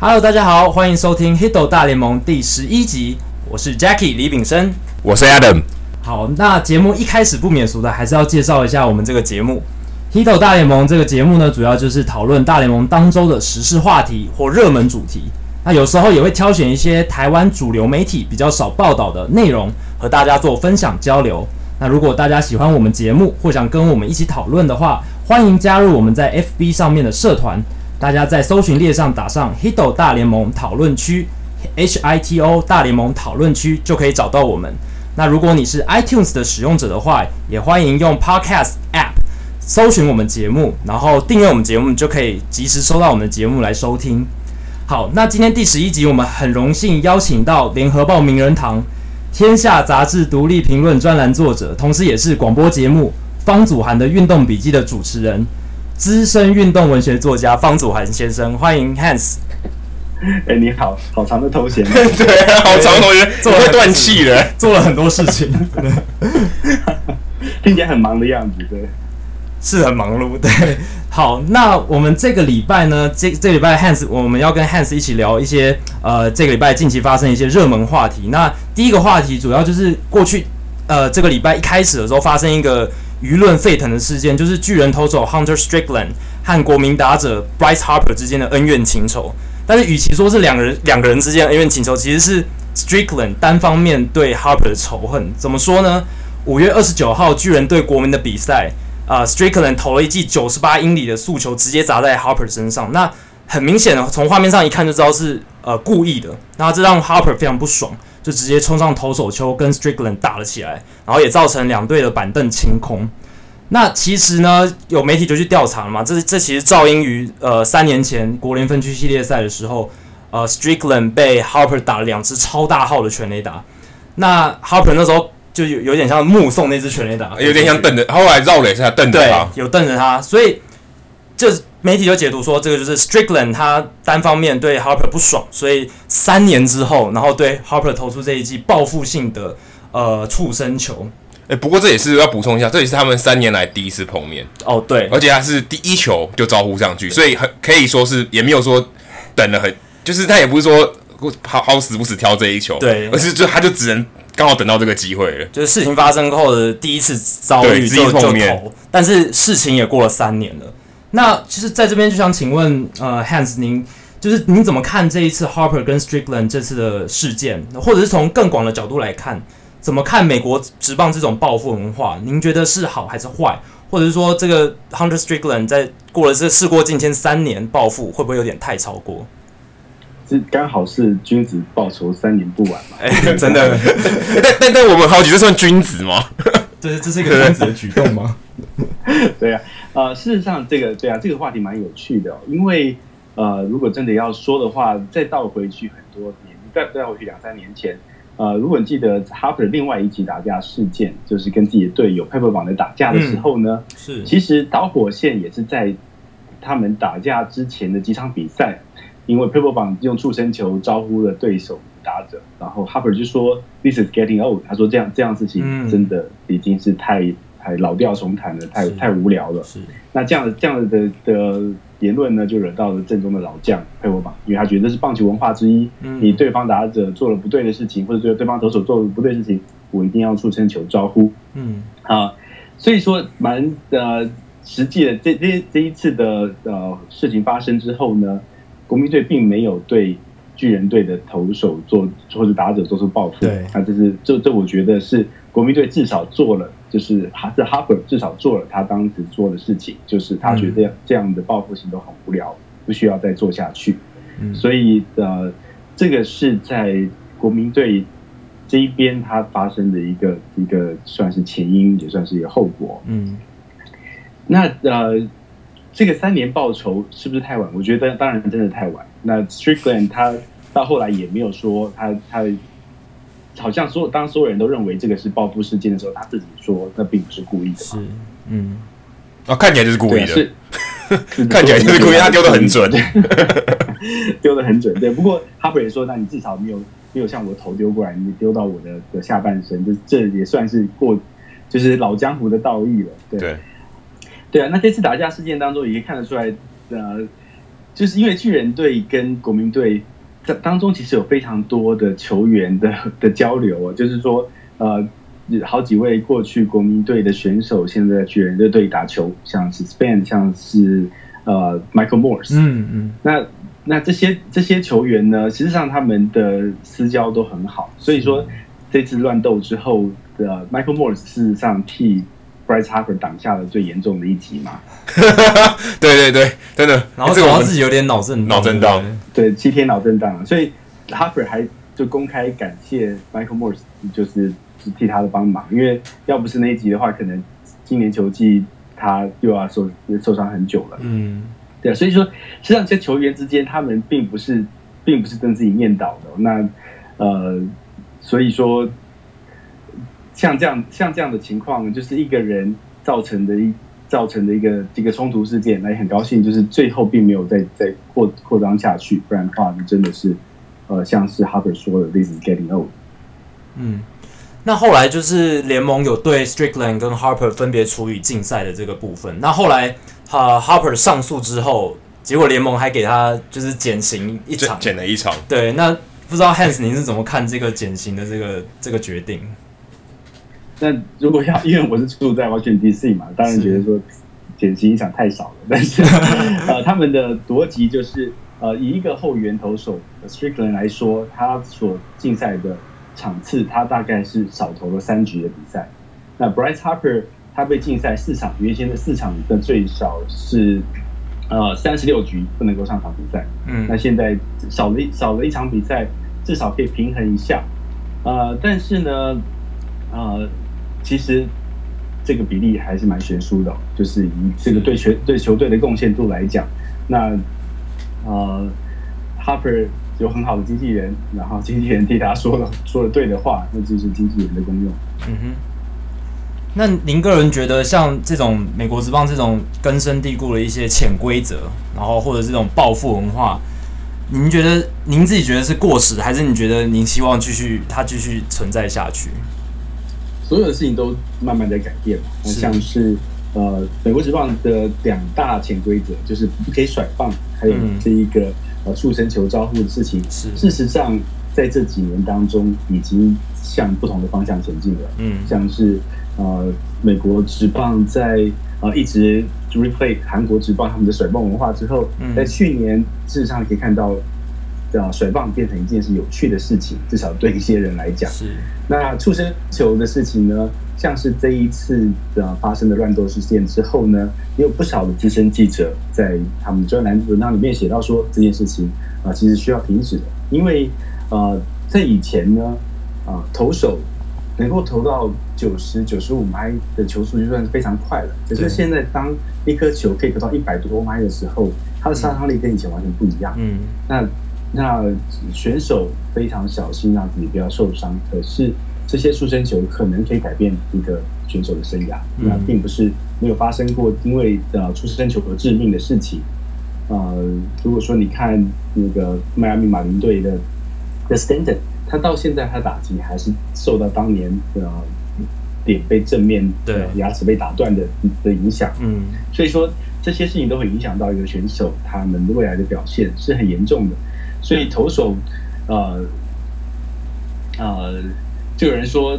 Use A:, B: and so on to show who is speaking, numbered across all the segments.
A: Hello，大家好，欢迎收听《Hito 大联盟》第十一集，我是 Jackie 李炳生，
B: 我是 Adam。
A: 好，那节目一开始不免俗的，还是要介绍一下我们这个节目《Hito 大联盟》这个节目呢，主要就是讨论大联盟当周的时事话题或热门主题。那有时候也会挑选一些台湾主流媒体比较少报道的内容，和大家做分享交流。那如果大家喜欢我们节目，或想跟我们一起讨论的话，欢迎加入我们在 FB 上面的社团。大家在搜寻列上打上 “Hito 大联盟讨论区 ”，H I T O 大联盟讨论区就可以找到我们。那如果你是 iTunes 的使用者的话，也欢迎用 Podcast App 搜寻我们节目，然后订阅我们节目，就可以及时收到我们的节目来收听。好，那今天第十一集，我们很荣幸邀请到联合报名人堂、天下杂志独立评论专栏作者，同时也是广播节目方祖涵的运动笔记的主持人。资深运动文学作家方祖涵先生，欢迎 Hans。
C: 哎，你好，好长的头衔。
B: 对啊，好长的头衔，做了断气了，
A: 做了很多事情，
C: 听起来很忙的样子，对，
A: 是很忙碌。对，好，那我们这个礼拜呢，这这个礼拜 Hans，我们要跟 Hans 一起聊一些呃，这个礼拜近期发生一些热门话题。那第一个话题主要就是过去呃，这个礼拜一开始的时候发生一个。舆论沸腾的事件就是巨人投手 Hunter Strickland 和国民打者 Bryce Harper 之间的恩怨情仇。但是，与其说是两个人两个人之间的恩怨情仇，其实是 Strickland 单方面对 Harper 的仇恨。怎么说呢？五月二十九号巨人对国民的比赛，啊、呃、Strickland 投了一记九十八英里的速球，直接砸在 Harper 身上。那很明显的，从画面上一看就知道是呃故意的。那这让 Harper 非常不爽。就直接冲上投手丘跟 Strickland 打了起来，然后也造成两队的板凳清空。那其实呢，有媒体就去调查了嘛，这这其实噪音于呃三年前国联分区系列赛的时候，呃 Strickland 被 Harper 打了两支超大号的全垒打。那 Harper 那时候就有有点像目送那支全垒打，
B: 有点像瞪着，后来绕了一下瞪着他，
A: 有瞪着他，所以就。媒体就解读说，这个就是 Strickland 他单方面对 Harper 不爽，所以三年之后，然后对 Harper 投出这一记报复性的呃触身球。
B: 哎、欸，不过这也是要补充一下，这也是他们三年来第一次碰面。
A: 哦，对，
B: 而且他是第一球就招呼上去，所以很可以说是也没有说等了很，就是他也不是说好好死不死挑这一球，
A: 对，
B: 而是就他就只能刚好等到这个机会了。
A: 就是事情发生后的第一次遭遇就就投，但是事情也过了三年了。那其实在这边就想请问，呃，Hans，您就是您怎么看这一次 Harper 跟 Strickland 这次的事件，或者是从更广的角度来看，怎么看美国职棒这种报复文化？您觉得是好还是坏？或者是说，这个 Hunter Strickland 在过了这事过境迁三年报复，会不会有点太超过？
C: 这刚好是君子报仇三年不晚嘛？
A: 哎、欸，真的。
B: 但但但我们好几，这算君子吗？
A: 这这是一个君子的举动吗？
C: 对呀、啊，呃，事实上，这个对啊，这个话题蛮有趣的、哦，因为呃，如果真的要说的话，再倒回去很多年，再再回去两三年前，呃，如果你记得 Harper 另外一起打架事件，就是跟自己的队友 Papelbon 的打架的时候呢，
A: 嗯、是，
C: 其实导火线也是在他们打架之前的几场比赛，因为 Papelbon 用触身球招呼了对手打者，然后 Harper 就说 This is getting old，他说这样这样事情真的已经是太。嗯太老调重弹了，太太无聊了。是，那这样这样的的言论呢，就惹到了正宗的老将佩伯榜，因为他觉得这是棒球文化之一。嗯，你对方打者做了不对的事情，或者对对方投手做了不对的事情，我一定要触身球招呼。嗯，啊，所以说蛮呃实际的这这这一次的呃事情发生之后呢，国民队并没有对巨人队的投手做或者打者做出报复。对，那这是这这我觉得是国民队至少做了。就是哈，这 Harper 至少做了他当时做的事情，就是他觉得这样的报复性都很无聊，不需要再做下去。嗯，所以呃，这个是在国民队这一边他发生的一个一个算是前因，也算是一个后果。嗯，那呃，这个三年报仇是不是太晚？我觉得当然真的太晚。那 Strickland 他到后来也没有说他他。好像所有当所有人都认为这个是报复事件的时候，他自己说那并不是故意的。是，
B: 嗯，啊，看起来就是故意的，
C: 是，
B: 看起来就是故意，他丢的很准，
C: 丢的很准。对，不过哈珀也说，那你至少没有没有像我头丢过来，你丢到我的的下半身，就这也算是过，就是老江湖的道义了。对，对，对啊。那这次打架事件当中，也可以看得出来，呃。就是因为巨人队跟国民队在当中其实有非常多的球员的的交流啊，就是说呃，好几位过去国民队的选手现在巨人队打球，像是 Span，像是呃 Michael Morse，
A: 嗯嗯，
C: 那那这些这些球员呢，实际上他们的私交都很好，所以说这次乱斗之后的 Michael Morse 事实上替。Bryce Harper 挡下了最严重的一击嘛？
B: 对对对，真的。
A: 然后这个自己有点脑震
B: 脑震荡，
C: 对，七天脑震荡。所以 Harper 还就公开感谢 Michael Morse，就是替他的帮忙，因为要不是那一集的话，可能今年球季他又要受受伤很久了。嗯，对，所以说，实际上这些球员之间，他们并不是并不是跟自己念叨的。那呃，所以说。像这样像这样的情况，就是一个人造成的一造成的一个一个冲突事件，那也很高兴，就是最后并没有再再扩扩张下去，不然的话，真的是呃，像是 Harper 说的，This is getting old。
A: 嗯，那后来就是联盟有对 Strickland 跟 Harper 分别处以禁赛的这个部分。那后来哈、呃、Harper 上诉之后，结果联盟还给他就是减刑一场，
B: 减了一场。
A: 对，那不知道 Hans 您是怎么看这个减刑的这个这个决定？
C: 那如果要，因为我是住在 Washington DC 嘛，当然觉得说减薪影响太少了。但是呃，他们的逻辑就是呃，以一个后援投手 Strickland 来说，他所竞赛的场次，他大概是少投了三局的比赛。那 Bryce Harper 他被禁赛四场，原先的四场的最少是呃三十六局不能够上场比赛。嗯，那现在少了一少了一场比赛，至少可以平衡一下。呃，但是呢，呃。其实这个比例还是蛮悬殊的，就是以这个对球对球队的贡献度来讲，那呃，Harper 有很好的经纪人，然后经纪人替他说了 说了对的话，那就是经纪人的功用。
A: 嗯哼。那您个人觉得，像这种美国职棒这种根深蒂固的一些潜规则，然后或者这种暴富文化，您觉得您自己觉得是过时，还是你觉得您希望继续它继续存在下去？
C: 所有的事情都慢慢在改变嘛，那像是呃，美国职棒的两大潜规则，就是不可以甩棒，还有这一个呃触身球招呼的事情。事实上在这几年当中，已经向不同的方向前进了。嗯，像是呃，美国职棒在呃一直 replay 韩国职棒他们的甩棒文化之后，嗯在去年事实上可以看到。啊，甩棒变成一件是有趣的事情，至少对一些人来讲。是。那触身球的事情呢？像是这一次的发生的乱斗事件之后呢，也有不少的资深记者在他们专栏文章里面写到说，这件事情啊，其实需要停止的，因为呃，在以前呢，啊，投手能够投到九十九十五迈的球速就算是非常快了。可是现在，当一颗球可以投到一百多迈的时候，它的杀伤力跟以前完全不一样。嗯。那那选手非常小心让自己不要受伤，可是这些触身球可能可以改变一个选手的生涯。嗯、那并不是没有发生过，因为呃出生球而致命的事情。呃，如果说你看那个迈阿密马林队的 The Stanton，他到现在他打击还是受到当年的脸被正面的牙齿被打断的的影响。嗯，所以说这些事情都会影响到一个选手他们未来的表现是很严重的。所以投手，呃，呃，就有人说，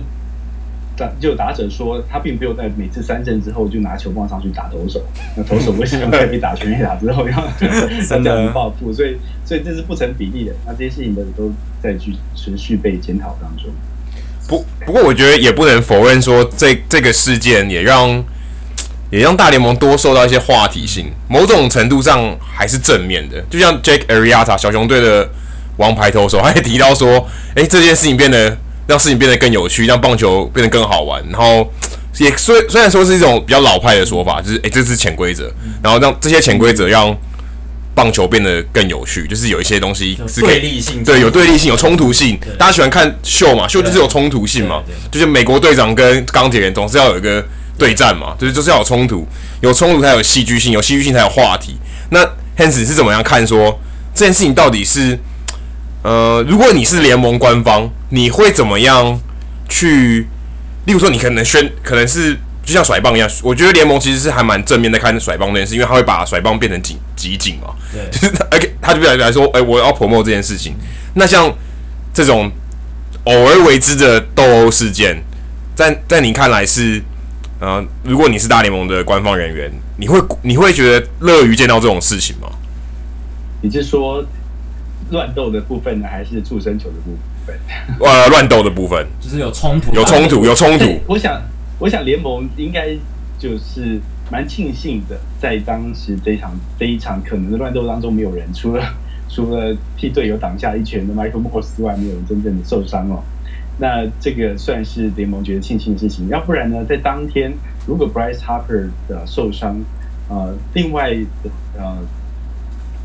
C: 打就有打者说，他并没有在每次三振之后就拿球棒上去打投手。那投手 为什么在被打全垒打之后要这样报复？所以，所以这是不成比例的。那这些事情都都在去持续被检讨当中。
B: 不，不过我觉得也不能否认说，这这个事件也让。也让大联盟多受到一些话题性，某种程度上还是正面的。就像 Jake Arrieta 小熊队的王牌投手，他也提到说：“诶、欸，这件事情变得让事情变得更有趣，让棒球变得更好玩。”然后也虽虽然说是一种比较老派的说法，就是诶、欸，这是潜规则，然后让这些潜规则让棒球变得更有趣，就是有一些东西是可以
A: 对立性，
B: 对，有对立性，有冲突性。大家喜欢看秀嘛？秀就是有冲突性嘛？就是美国队长跟钢铁人总是要有一个。对战嘛，就是就是要有冲突，有冲突才有戏剧性，有戏剧性才有话题。那 Hans 是怎么样看说这件事情到底是？呃，如果你是联盟官方，你会怎么样去？例如说，你可能宣，可能是就像甩棒一样，我觉得联盟其实是还蛮正面的看甩棒这件事，因为他会把甩棒变成极极紧嘛。
A: 对，
B: 就是而且他就表来说，哎、欸，我要 promote 这件事情。那像这种偶尔为之的斗殴事件，在在你看来是，呃，如果你是大联盟的官方人员，你会你会觉得乐于见到这种事情吗？
C: 你是说乱斗的部分呢，还是触身球的部分？
B: 呃，乱斗的部分，
A: 就是有冲突，
B: 有冲突，有冲突。
C: 我想。我想联盟应该就是蛮庆幸的，在当时这场非常可能的乱斗当中，没有人除了除了替队友挡下一拳的 Michael Morse 之外，没有人真正的受伤哦。那这个算是联盟觉得庆幸的事情。要不然呢，在当天如果 Bryce Harper 的受伤，呃，另外呃。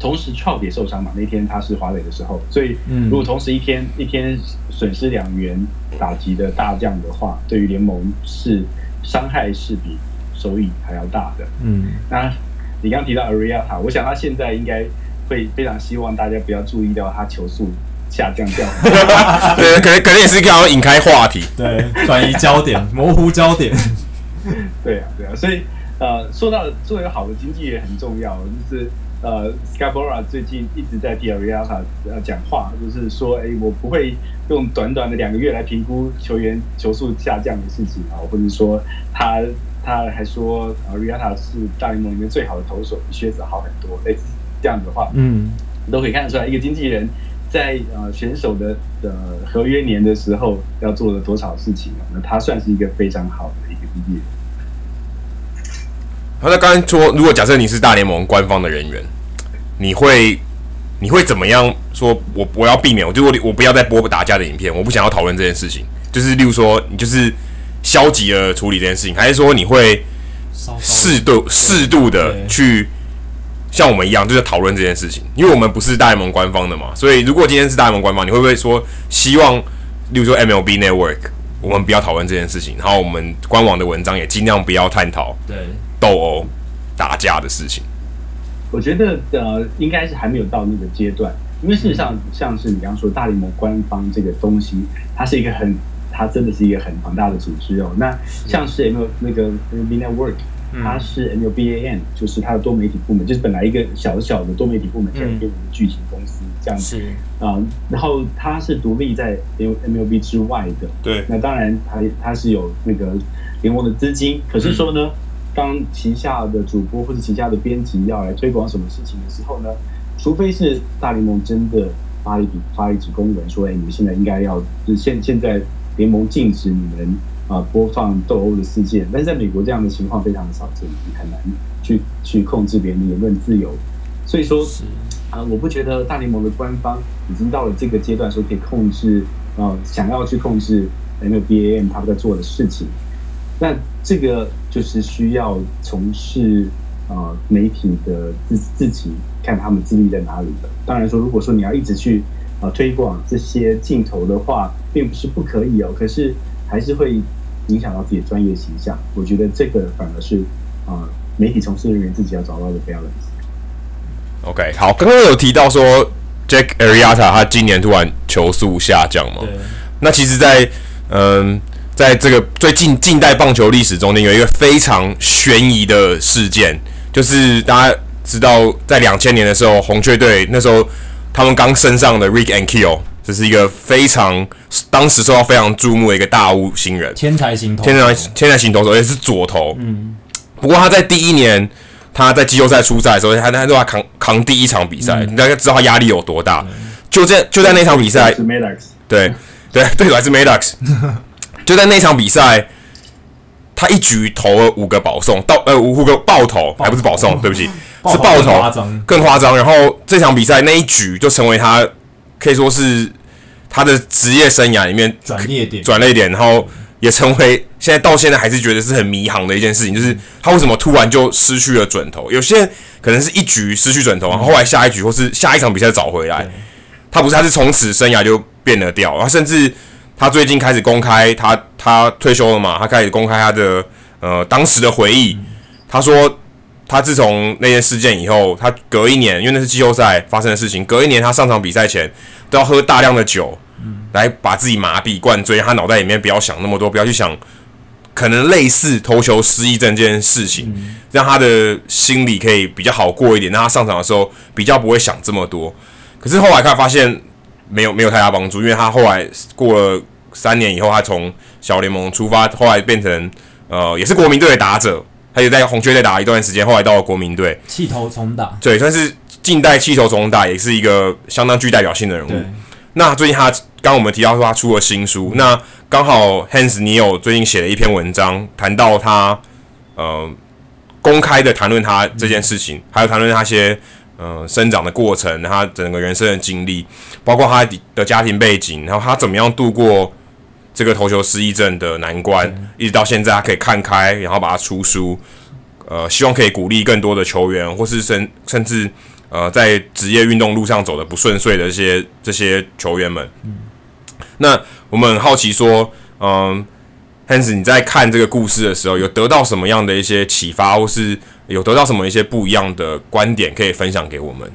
C: 同时，Trout 也受伤嘛？那天他是滑垒的时候，所以如果同时一天、嗯、一天损失两员打击的大将的话，对于联盟是伤害是比收益还要大的。嗯，那你刚刚提到 Arrieta，我想他现在应该会非常希望大家不要注意到他球速下降掉。
B: 对，可能可能也是刚好引开话题，
A: 对，转移焦点，模糊焦点。
C: 对啊，对啊，所以呃，说到做一个好的经纪人很重要，就是。呃，Scarborough 最近一直在替 Arrieta 呃讲话，就是说，哎，我不会用短短的两个月来评估球员球速下降的事情啊，或者说他他还说 Arrieta 是大联盟里面最好的投手，比靴子好很多，类似这样子的话，嗯，都可以看得出来，一个经纪人在呃选手的的合约年的时候要做了多少事情啊，那他算是一个非常好的一个经纪人。
B: 好，那刚才说，如果假设你是大联盟官方的人员，你会你会怎么样说？我我要避免，我就我我不要再播打架的影片，我不想要讨论这件事情。就是例如说，你就是消极的处理这件事情，还是说你会适度适度的去像我们一样，就在讨论这件事情？因为我们不是大联盟官方的嘛，所以如果今天是大联盟官方，你会不会说希望，例如说 MLB Network，我们不要讨论这件事情，然后我们官网的文章也尽量不要探讨对。斗殴、打架的事情，
C: 我觉得呃，应该是还没有到那个阶段，因为事实上，像是你刚刚说大联盟官方这个东西，它是一个很，它真的是一个很庞大的组织哦。那像是 M 那个 MLB Network，它是 M U B A N，就是它的多媒体部门，就是本来一个小小的多媒体部门，现在变成巨型公司这样子啊、呃。然后它是独立在 MLB 之外的，
B: 对。
C: 那当然它，它它是有那个联盟的资金，可是说呢。嗯当旗下的主播或者旗下的编辑要来推广什么事情的时候呢，除非是大联盟真的发一笔发一纸公文说，哎，你们现在应该要，就现现在联盟禁止你们啊播放斗殴的事件，但是在美国这样的情况非常的少见，你很难去去控制别人的言论自由，所以说啊，我不觉得大联盟的官方已经到了这个阶段，说可以控制啊，想要去控制 MLBAM 他们在做的事情。那这个就是需要从事呃媒体的自自己看他们自律在哪里的。当然说，如果说你要一直去啊、呃、推广这些镜头的话，并不是不可以哦。可是还是会影响到自己的专业形象。我觉得这个反而是啊、呃、媒体从事人员自己要找到的 balance。
B: OK，好，刚刚有提到说 Jack Arrieta 他今年突然球速下降嘛？对。那其实在，在嗯。在这个最近近代棒球历史中间，有一个非常悬疑的事件，就是大家知道，在两千年的时候，红雀队那时候他们刚升上的 Rick Ankiel，这是一个非常当时受到非常注目的一个大物新人，
A: 天才型投，
B: 天才天才型投手，而且是左投。嗯。不过他在第一年他在季后赛出赛的时候，他他都要扛扛第一场比赛，大家知道他压力有多大。就在就在那场比赛，对对对手还是 Maddox。就在那场比赛，他一局投了五个保送，到呃五个爆投，还不是保送，对不起，是爆投，更夸张。然后这场比赛那一局就成为他可以说是他的职业生涯里面
A: 转捩点，
B: 转捩点，然后也成为现在到现在还是觉得是很迷航的一件事情，就是他为什么突然就失去了准头？有些人可能是一局失去准头，然后后来下一局或是下一场比赛找回来，他不是，他是从此生涯就变了调，然后甚至。他最近开始公开，他他退休了嘛？他开始公开他的呃当时的回忆。他说，他自从那件事件以后，他隔一年，因为那是季后赛发生的事情，隔一年他上场比赛前都要喝大量的酒，来把自己麻痹、灌醉，他脑袋里面不要想那么多，不要去想可能类似投球失忆症这件事情，嗯、让他的心理可以比较好过一点，让他上场的时候比较不会想这么多。可是后来他发现没有没有太大帮助，因为他后来过了三年以后，他从小联盟出发，后来变成呃也是国民队的打者，他也在红雀队打了一段时间，后来到了国民队。
A: 气头重打，
B: 对，算是近代气头重打，也是一个相当具代表性的人物。那最近他刚刚我们提到说他出了新书，那刚好 Hans 你有最近写了一篇文章，谈到他呃公开的谈论他这件事情，还有谈论他些呃生长的过程，他整个人生的经历，包括他的家庭背景，然后他怎么样度过这个投球失忆症的难关，一直到现在他可以看开，然后把它出书，呃，希望可以鼓励更多的球员，或是甚甚至。呃，在职业运动路上走的不顺遂的一些这些球员们，嗯，那我们很好奇说，嗯，Hans，你在看这个故事的时候，有得到什么样的一些启发，或是有得到什么一些不一样的观点可以分享给我们？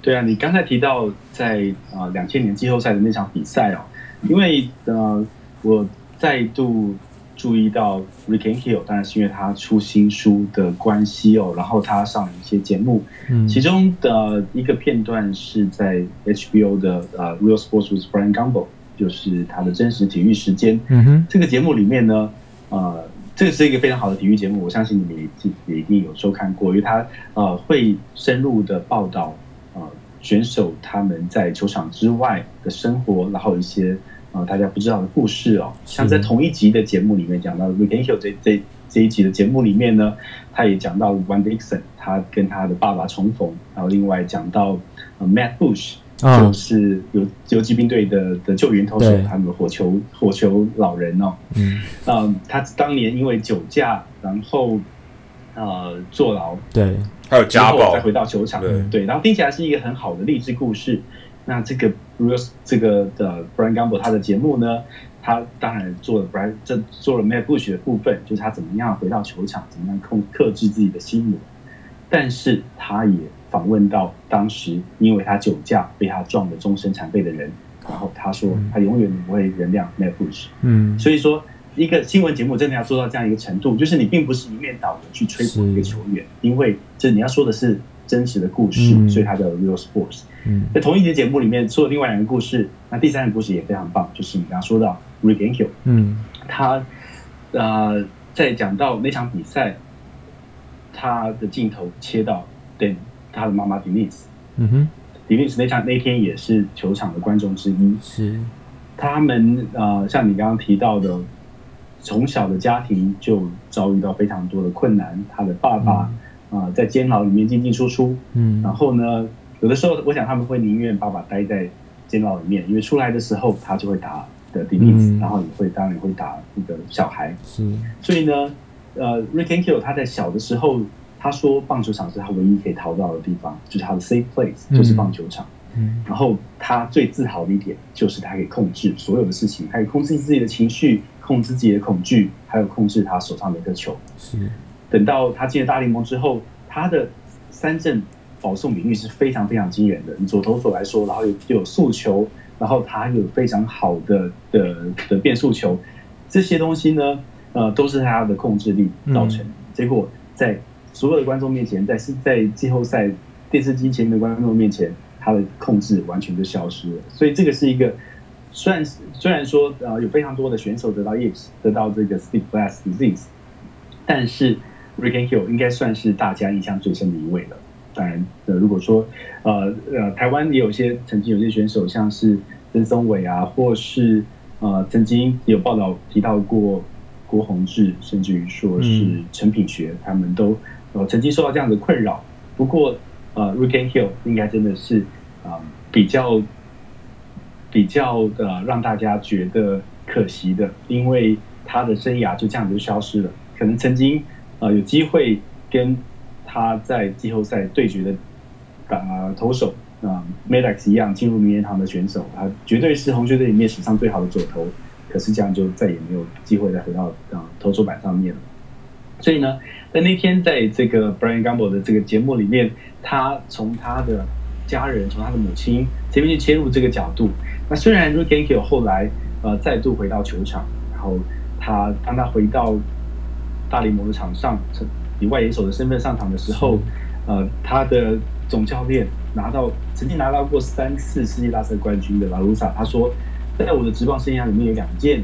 C: 对啊，你刚才提到在啊两千年季后赛的那场比赛哦，因为呃我再度。注意到 Rick Ankiel，当然是因为他出新书的关系哦，然后他上了一些节目，嗯，其中的一个片段是在 HBO 的呃 Real Sports with Brian Gumbel，就是他的真实体育时间，嗯哼，这个节目里面呢，呃，这个是一个非常好的体育节目，我相信你们也也一定有收看过，因为他呃会深入的报道呃选手他们在球场之外的生活，然后一些。啊，大家不知道的故事哦，像在同一集的节目里面讲到 Rick Ankiel 这这这一集的节目里面呢，他也讲到 Wayne Dixon，他跟他的爸爸重逢，然后另外讲到 Matt Bush，就是游游击兵队的的救援投手，他们的火球火球老人哦，嗯，嗯，他当年因为酒驾，然后呃坐牢，
A: 对，
B: 还有家暴，
C: 再回到球场，对，对，然后听起来是一个很好的励志故事。那这个 Bruce 这个的 Brian Gumbel 他的节目呢，他当然做了 Brian 这做了 Matt Bush 的部分，就是他怎么样回到球场，怎么样控克制自己的心魔。但是他也访问到当时因为他酒驾被他撞得终身残废的人，然后他说他永远不会原谅 Matt Bush。嗯，所以说一个新闻节目真的要做到这样一个程度，就是你并不是一面倒的去吹捧一个球员，因为这你要说的是。真实的故事，嗯、所以它叫 Real Sports。嗯，在同一节节目里面说了另外两个故事，那第三个故事也非常棒，就是你刚刚说到 Rick Ankiel。嗯，他呃在讲到那场比赛，他的镜头切到对他的妈妈 Denise。嗯哼，Denise 那场那天也是球场的观众之一。是，他们呃像你刚刚提到的，从小的家庭就遭遇到非常多的困难，他的爸爸、嗯。啊、呃，在监牢里面进进出出，嗯，然后呢，有的时候我想他们会宁愿爸爸待在监牢里面，因为出来的时候他就会打的 Denise、嗯、然后也会当然会打那个小孩，是，所以呢，呃，Rick Ankiel 他在小的时候，他说棒球场是他唯一可以逃到的地方，就是他的 safe place，就是棒球场，嗯，然后他最自豪的一点就是他可以控制所有的事情，他可以控制自己的情绪，控制自己的恐惧，还有控制他手上的一个球，是。等到他进了大联盟之后，他的三振保送比率是非常非常惊人的。以左投手来说，然后有有速球，然后他有非常好的的的变速球，这些东西呢，呃，都是他的控制力造成。结果在所有的观众面前，在是在季后赛电视机前面的观众面前，他的控制完全就消失了。所以这个是一个，虽然虽然说呃有非常多的选手得到 yips 得到这个 steep glass disease，但是。Rick Ankiel 应该算是大家印象最深的一位了。当然，呃，如果说，呃呃，台湾也有些曾经有些选手，像是曾松伟啊，或是呃，曾经有报道提到过郭宏志，甚至于说是陈品学，他们都呃曾经受到这样的困扰。不过，呃，Rick Ankiel 应该真的是啊、比较比较的让大家觉得可惜的，因为他的生涯就这样就消失了。可能曾经。啊、呃，有机会跟他在季后赛对决的打、呃、投手啊、Maddox 一样进入名人堂的选手，他绝对是红雀队里面史上最好的左投。可是这样就再也没有机会再回到啊、投手板上面了。所以呢，在那天在这个 Brian Gumbel 的这个节目里面，他从他的家人，从他的母亲这边去切入这个角度。那虽然 Rick Ankiel 后来呃再度回到球场，然后。他当他回到大联盟的场上，以外野手的身份上场的时候，呃，他的总教练拿到曾经拿到过三次世界大赛冠军的拉鲁萨，他说，在我的职棒生涯里面有两件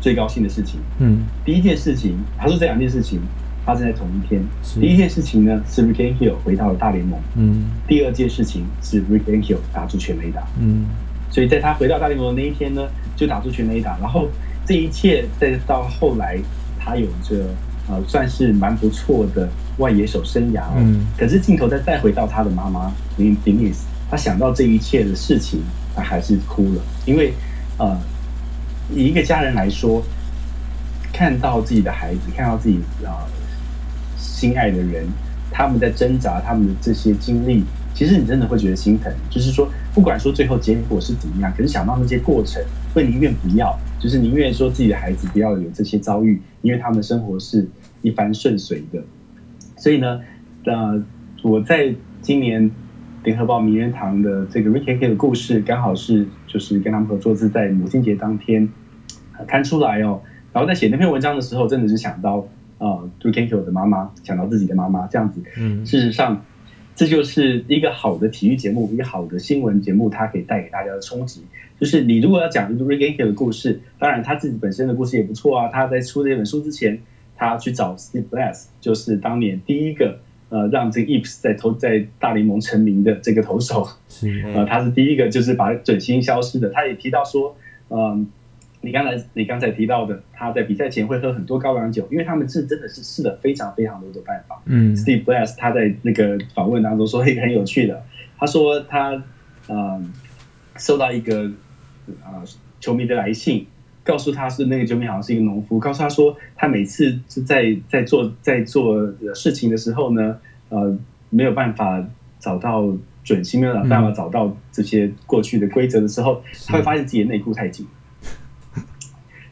C: 最高兴的事情。嗯，第一件事情，他说这两件事情发生在同一天。第一件事情呢是 Rick and Hill 回到了大联盟。嗯，第二件事情是 Rick and Hill 打出全垒打。嗯，所以在他回到大联盟的那一天呢，就打出全垒打，然后这一切再到后来。他有着呃，算是蛮不错的外野手生涯哦。嗯。可是镜头再带回到他的妈妈林林伊斯，他想到这一切的事情，他还是哭了。因为呃，以一个家人来说，看到自己的孩子，看到自己啊、呃、心爱的人，他们在挣扎，他们的这些经历，其实你真的会觉得心疼。就是说，不管说最后结果是怎么样，可是想到那些过程，会宁愿不要。就是宁愿说自己的孩子不要有这些遭遇，因为他们的生活是一帆顺遂的。所以呢，呃，我在今年联合报名人堂的这个 Rick Ankiel 的故事，刚好是就是跟他们合作是在母亲节当天刊出来哦。然后在写那篇文章的时候，真的是想到呃 Rick Ankiel 的妈妈，想到自己的妈妈这样子。嗯，事实上。这就是一个好的体育节目，一个好的新闻节目，它可以带给大家的冲击。就是你如果要讲 Ankiel 的故事，当然他自己本身的故事也不错啊。他在出这本书之前，他去找 Steve Blass，就是当年第一个呃让这个 Ips 在投在大联盟成名的这个投手，呃，他是第一个就是把准星消失的。他也提到说，嗯、呃。你刚才你刚才提到的，他在比赛前会喝很多高粱酒，因为他们是真的是试了非常非常多的办法。嗯，Steve Blass 他在那个访问当中说一个很有趣的，他说他呃收到一个呃球迷的来信，告诉他是那个球迷好像是一个农夫，告诉他说他每次是在在做在做事情的时候呢，呃没有办法找到准星，没有办法找到这些过去的规则的时候，他会发现自己的内裤太紧。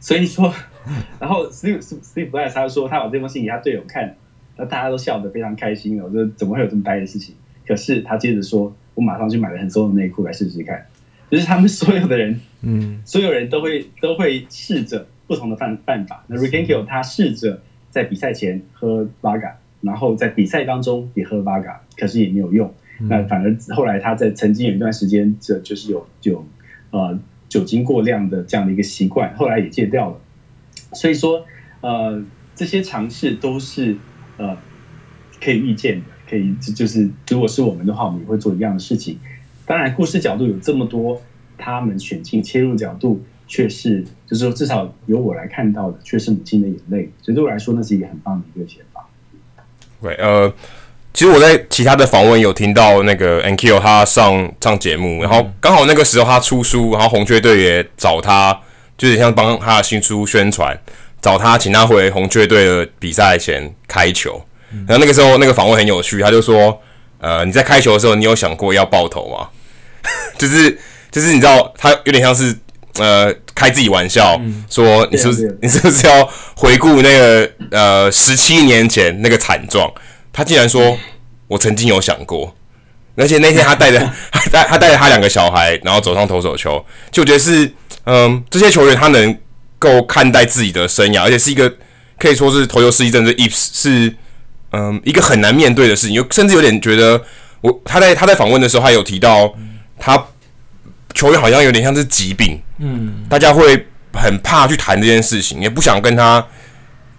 C: 所以说，然后 Steve Steve Blass 他说他把这封信给他队友看，那大家都笑得非常开心。我说怎么会有这么呆的事情？可是他接着说，我马上去买了很多的内裤来试试看。就是他们所有的人，嗯，所有人都会都会试着不同的办办法。那 Rick Ankiel 他试着在比赛前喝 Vodka，然后在比赛当中也喝 Vodka，可是也没有用。那反而后来他在曾经有一段时间，这就是有有呃。酒精过量的这样的一个习惯，后来也戒掉了。所以说，呃，这些尝试都是呃可以预见的，可以就是如果是我们的话，我们也会做一样的事情。当然，故事角度有这么多，他们选进切入角度却是，就是说至少由我来看到的，却是母亲的眼泪。所以对我来说，那是一个很棒的一个解法。
B: 对，呃。其实我在其他的访问有听到那个 Ankiel 他上上节目，然后刚好那个时候他出书，然后红雀队也找他，就是像帮他的新书宣传，找他请他回红雀队的比赛前开球。然后那个时候那个访问很有趣，他就说：“呃，你在开球的时候，你有想过要爆头吗？” 就是就是你知道他有点像是呃开自己玩笑，说你是不是你是不是要回顾那个呃十七年前那个惨状？他竟然说：“我曾经有想过，而且那天他带着 他带他带着他两个小孩，然后走上投手球，就我觉得是，嗯，这些球员他能够看待自己的生涯，而且是一个可以说是投球失忆症的 Ips 是，嗯，一个很难面对的事情。有甚至有点觉得，我他在他在访问的时候，他有提到，他球员好像有点像是疾病，嗯，大家会很怕去谈这件事情，也不想跟他，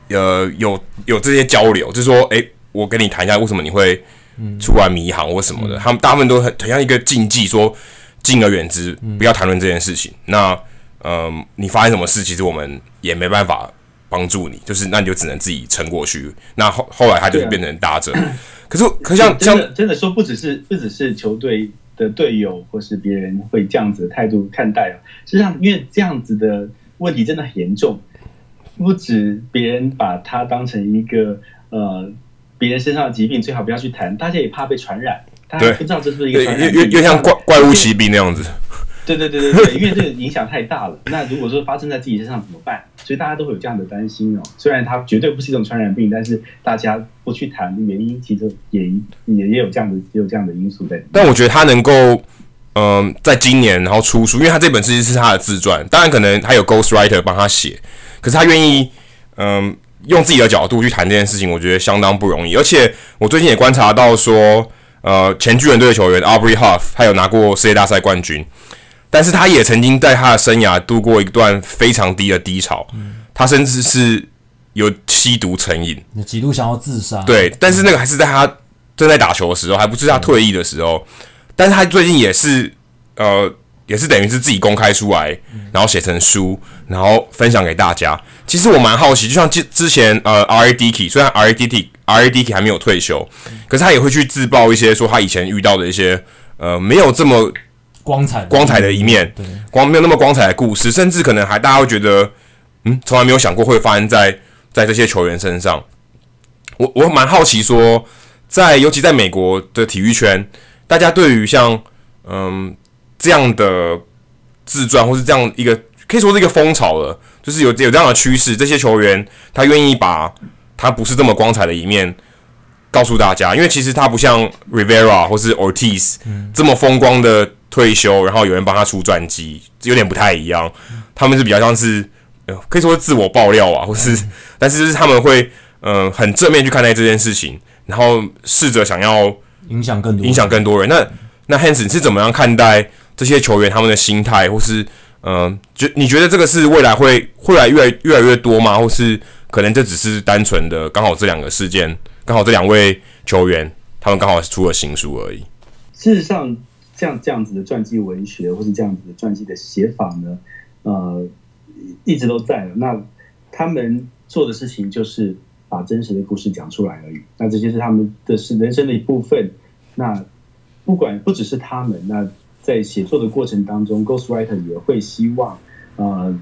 B: 呃，有有这些交流，就是说，诶、欸。我跟你谈一下，为什么你会出来迷航或什么的？嗯、他们大部分都很很像一个禁忌，说敬而远之，不要谈论这件事情。嗯、那，嗯、呃，你发生什么事，其实我们也没办法帮助你，就是那你就只能自己撑过去。那后后来他就变成打者。啊、可是，可像
C: 真的真的说，不只是不只是球队的队友或是别人会这样子的态度看待啊。实际上，因为这样子的问题真的很严重，不止别人把他当成一个呃。别人身上的疾病最好不要去谈，大家也怕被传染，大家不知道这是不是一个传染，
B: 又又像怪怪物骑兵那样子。
C: 对对对对对，因为这个影响太大了。那如果说发生在自己身上怎么办？所以大家都会有这样的担心哦。虽然它绝对不是一种传染病，但是大家不去谈的原因，其实也也也有这样的也有这样的因素在。
B: 但我觉得他能够嗯，在今年然后出书，因为他这本其实是他的自传，当然可能他有 Ghostwriter 帮他写，可是他愿意嗯用自己的角度去谈这件事情，我觉得相当不容易。而且我最近也观察到说，呃，前巨人队的球员 Aubrey Huff 他有拿过世界大赛冠军，但是他也曾经在他的生涯度过一段非常低的低潮，他甚至是有吸毒成瘾，
A: 极度想要自杀。
B: 对，但是那个还是在他正在打球的时候，还不是他退役的时候。但是他最近也是，呃，也是等于是自己公开出来，然后写成书，然后分享给大家。其实我蛮好奇，就像之之前，呃，R.A. Dickey 虽然 R.A. Dickey R.A. Dickey 还没有退休，可是他也会去自曝一些说他以前遇到的一些，呃，没有这么
A: 光彩
B: 光彩的一面，对，光没有那么光彩的故事，甚至可能还大家会觉得，嗯，从来没有想过会发生在在这些球员身上。我我蛮好奇说，在尤其在美国的体育圈。大家对于像嗯这样的自传，或是这样一个可以说是一个风潮了，就是有有这样的趋势，这些球员他愿意把他不是这么光彩的一面告诉大家，因为其实他不像 Rivera 或是 Ortiz 这么风光的退休，然后有人帮他出传记，有点不太一样。他们是比较像是可以说是自我爆料啊，或是但是是他们会嗯很正面去看待这件事情，然后试着想要。
A: 影响更多，
B: 影响更多人。那那 Hans 你是怎么样看待这些球员他们的心态，或是嗯，觉、你觉得这个是未来会会来越来越来越多吗？或是可能这只是单纯的刚好这两个事件，刚好这两位球员他们刚好出了新书而已。
C: 事实上，像这样子的传记文学，或是这样子的传记的写法呢，呃，一直都在了。那他们做的事情就是。把真实的故事讲出来而已。那这些是他们的是人生的一部分。那不管不只是他们，那在写作的过程当中，Ghostwriter 也会希望呃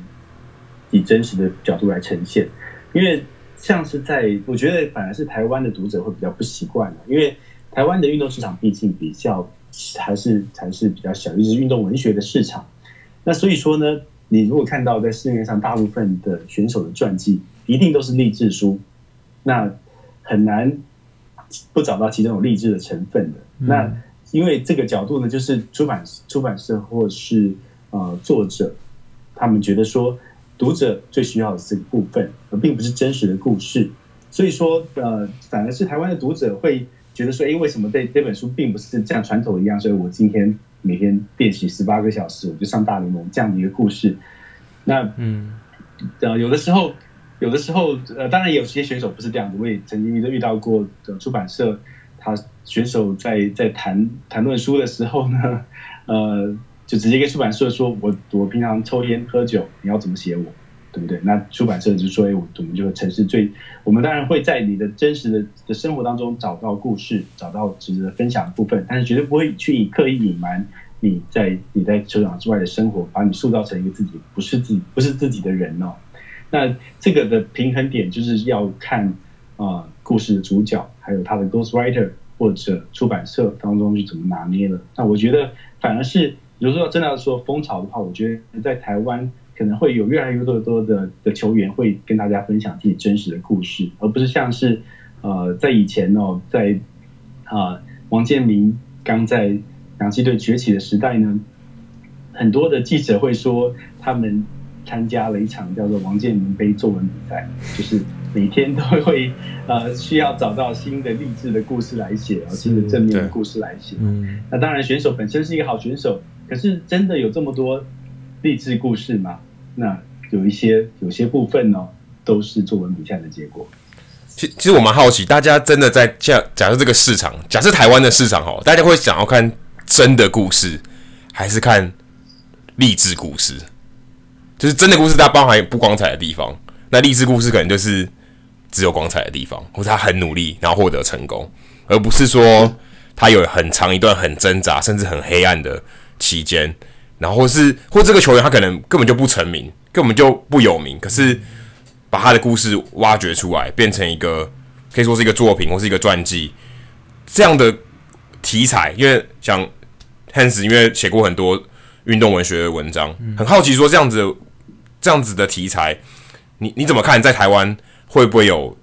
C: 以真实的角度来呈现。因为像是在我觉得反而是台湾的读者会比较不习惯的，因为台湾的运动市场毕竟比较还是还是比较小，就是运动文学的市场。那所以说呢，你如果看到在市面上大部分的选手的传记，一定都是励志书。那很难不找到其中有励志的成分的。那因为这个角度呢，就是出版出版社或是呃作者，他们觉得说读者最需要的是这个部分，而并不是真实的故事。所以说呃，反而是台湾的读者会觉得说，哎，为什么这这本书并不是像传统一样，所以我今天每天练习十八个小时，我就上大联盟这样的一个故事。那嗯，呃，有的时候。有的时候，呃，当然也有些选手不是这样子。我也曾经遇到过的出版社，他选手在在谈谈论书的时候呢，呃，就直接跟出版社说：“我我平常抽烟喝酒，你要怎么写我，对不对？”那出版社就说：“哎，我我们就城市最，我们当然会在你的真实的的生活当中找到故事，找到值得分享的部分，但是绝对不会去刻意隐瞒你在你在球场之外的生活，把你塑造成一个自己不是自己不是自己的人哦。”那这个的平衡点就是要看啊、呃，故事的主角，还有他的 ghostwriter 或者出版社当中是怎么拿捏的。那我觉得反而是，如果说真的要说风潮的话，我觉得在台湾可能会有越来越多的的球员会跟大家分享自己真实的故事，而不是像是呃在以前哦，在啊、王建民刚在洋基队崛起的时代呢，很多的记者会说他们。参加了一场叫做王建民杯作文比赛，就是每天都会 呃需要找到新的励志的故事来写，新的正面的故事来写。嗯，那当然选手本身是一个好选手，可是真的有这么多励志故事吗？那有一些有些部分呢，都是作文比赛的结果。
B: 其其实我蛮好奇，大家真的在假假设这个市场，假设台湾的市场好，大家会想要看真的故事，还是看励志故事？就是真的故事，它包含不光彩的地方；那励志故事可能就是只有光彩的地方，或者他很努力然后获得成功，而不是说他有很长一段很挣扎甚至很黑暗的期间，然后是或这个球员他可能根本就不成名，根本就不有名，可是把他的故事挖掘出来，变成一个可以说是一个作品或是一个传记这样的题材。因为像 Hans，因为写过很多运动文学的文章，很好奇说这样子。这样子的题材，你你怎么看？在台湾会不会有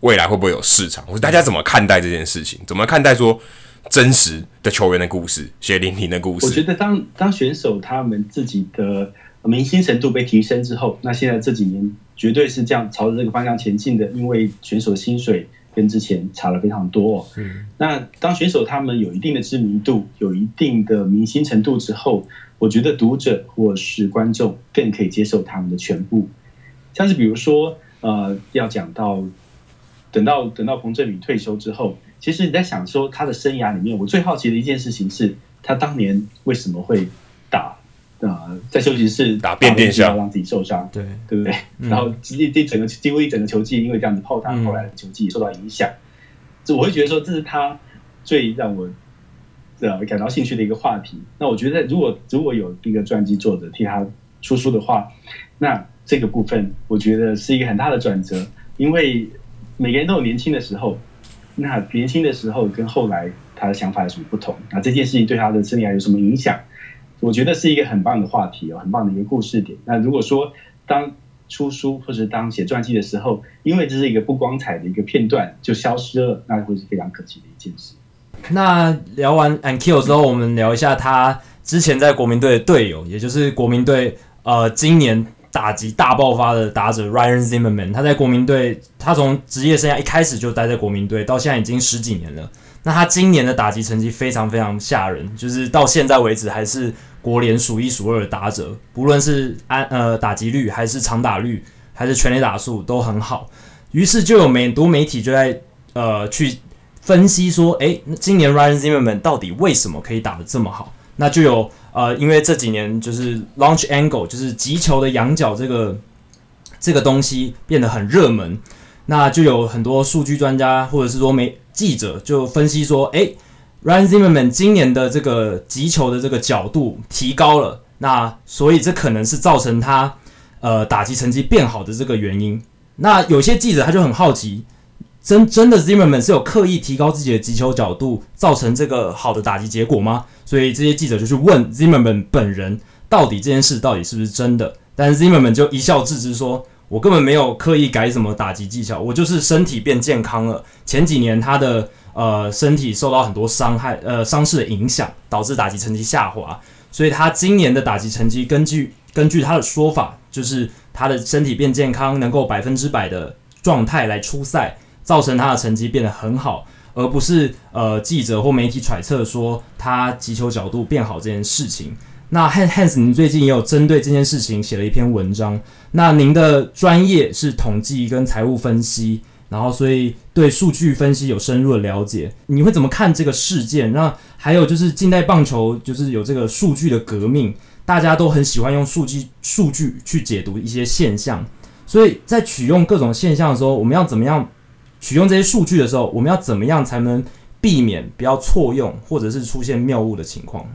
B: 未来？会不会有市场？或者大家怎么看待这件事情？怎么看待说真实的球员的故事，血淋淋的故事。
C: 我觉得当当选手他们自己的明星程度被提升之后，那现在这几年绝对是这样朝着这个方向前进的，因为选手的薪水跟之前差了非常多哦。
A: 嗯，
C: 那当选手他们有一定的知名度、有一定的明星程度之后，我觉得读者或是观众更可以接受他们的全部。像是比如说，呃，要讲到等到等到彭振宇退休之后。其实你在想说他的生涯里面，我最好奇的一件事情是他当年为什么会打呃在休息室
B: 打变变相
C: 让自己受伤，
A: 对
C: 对不对？
A: 嗯、
C: 然后这这整个几乎一整个球季因为这样子泡汤，后来的球季也受到影响。这、嗯、我会觉得说这是他最让我呃感到兴趣的一个话题。那我觉得如果如果有一个传记作者替他出书的话，那这个部分我觉得是一个很大的转折，因为每个人都有年轻的时候。那年轻的时候跟后来他的想法有什么不同？那这件事情对他的生涯有什么影响？我觉得是一个很棒的话题哦，很棒的一个故事点。那如果说当出书或者当写传记的时候，因为这是一个不光彩的一个片段就消失了，那会是非常可惜的一件事。
A: 那聊完 Ankiel 之后，我们聊一下他之前在国民队的队友，也就是国民队呃今年。打击大爆发的打者 Ryan Zimmerman，他在国民队，他从职业生涯一开始就待在国民队，到现在已经十几年了。那他今年的打击成绩非常非常吓人，就是到现在为止还是国联数一数二的打者，不论是安呃打击率，还是长打率，还是全垒打数都很好。于是就有媒多媒体就在呃去分析说，诶，今年 Ryan Zimmerman 到底为什么可以打得这么好？那就有。呃，因为这几年就是 launch angle，就是击球的仰角这个这个东西变得很热门，那就有很多数据专家或者是说媒记者就分析说，诶，Ryan Zimmerman 今年的这个击球的这个角度提高了，那所以这可能是造成他呃打击成绩变好的这个原因。那有些记者他就很好奇。真真的 Zimmerman 是有刻意提高自己的击球角度，造成这个好的打击结果吗？所以这些记者就去问 Zimmerman 本人，到底这件事到底是不是真的？但 Zimmerman 就一笑置之说：“我根本没有刻意改什么打击技巧，我就是身体变健康了。前几年他的呃身体受到很多伤害呃伤势的影响，导致打击成绩下滑。所以他今年的打击成绩，根据根据他的说法，就是他的身体变健康，能够百分之百的状态来出赛。”造成他的成绩变得很好，而不是呃记者或媒体揣测说他击球角度变好这件事情。那 Hans，您最近也有针对这件事情写了一篇文章。那您的专业是统计跟财务分析，然后所以对数据分析有深入的了解。你会怎么看这个事件？那还有就是近代棒球就是有这个数据的革命，大家都很喜欢用数据数据去解读一些现象。所以在取用各种现象的时候，我们要怎么样？取用这些数据的时候，我们要怎么样才能避免不要错用，或者是出现谬误的情况？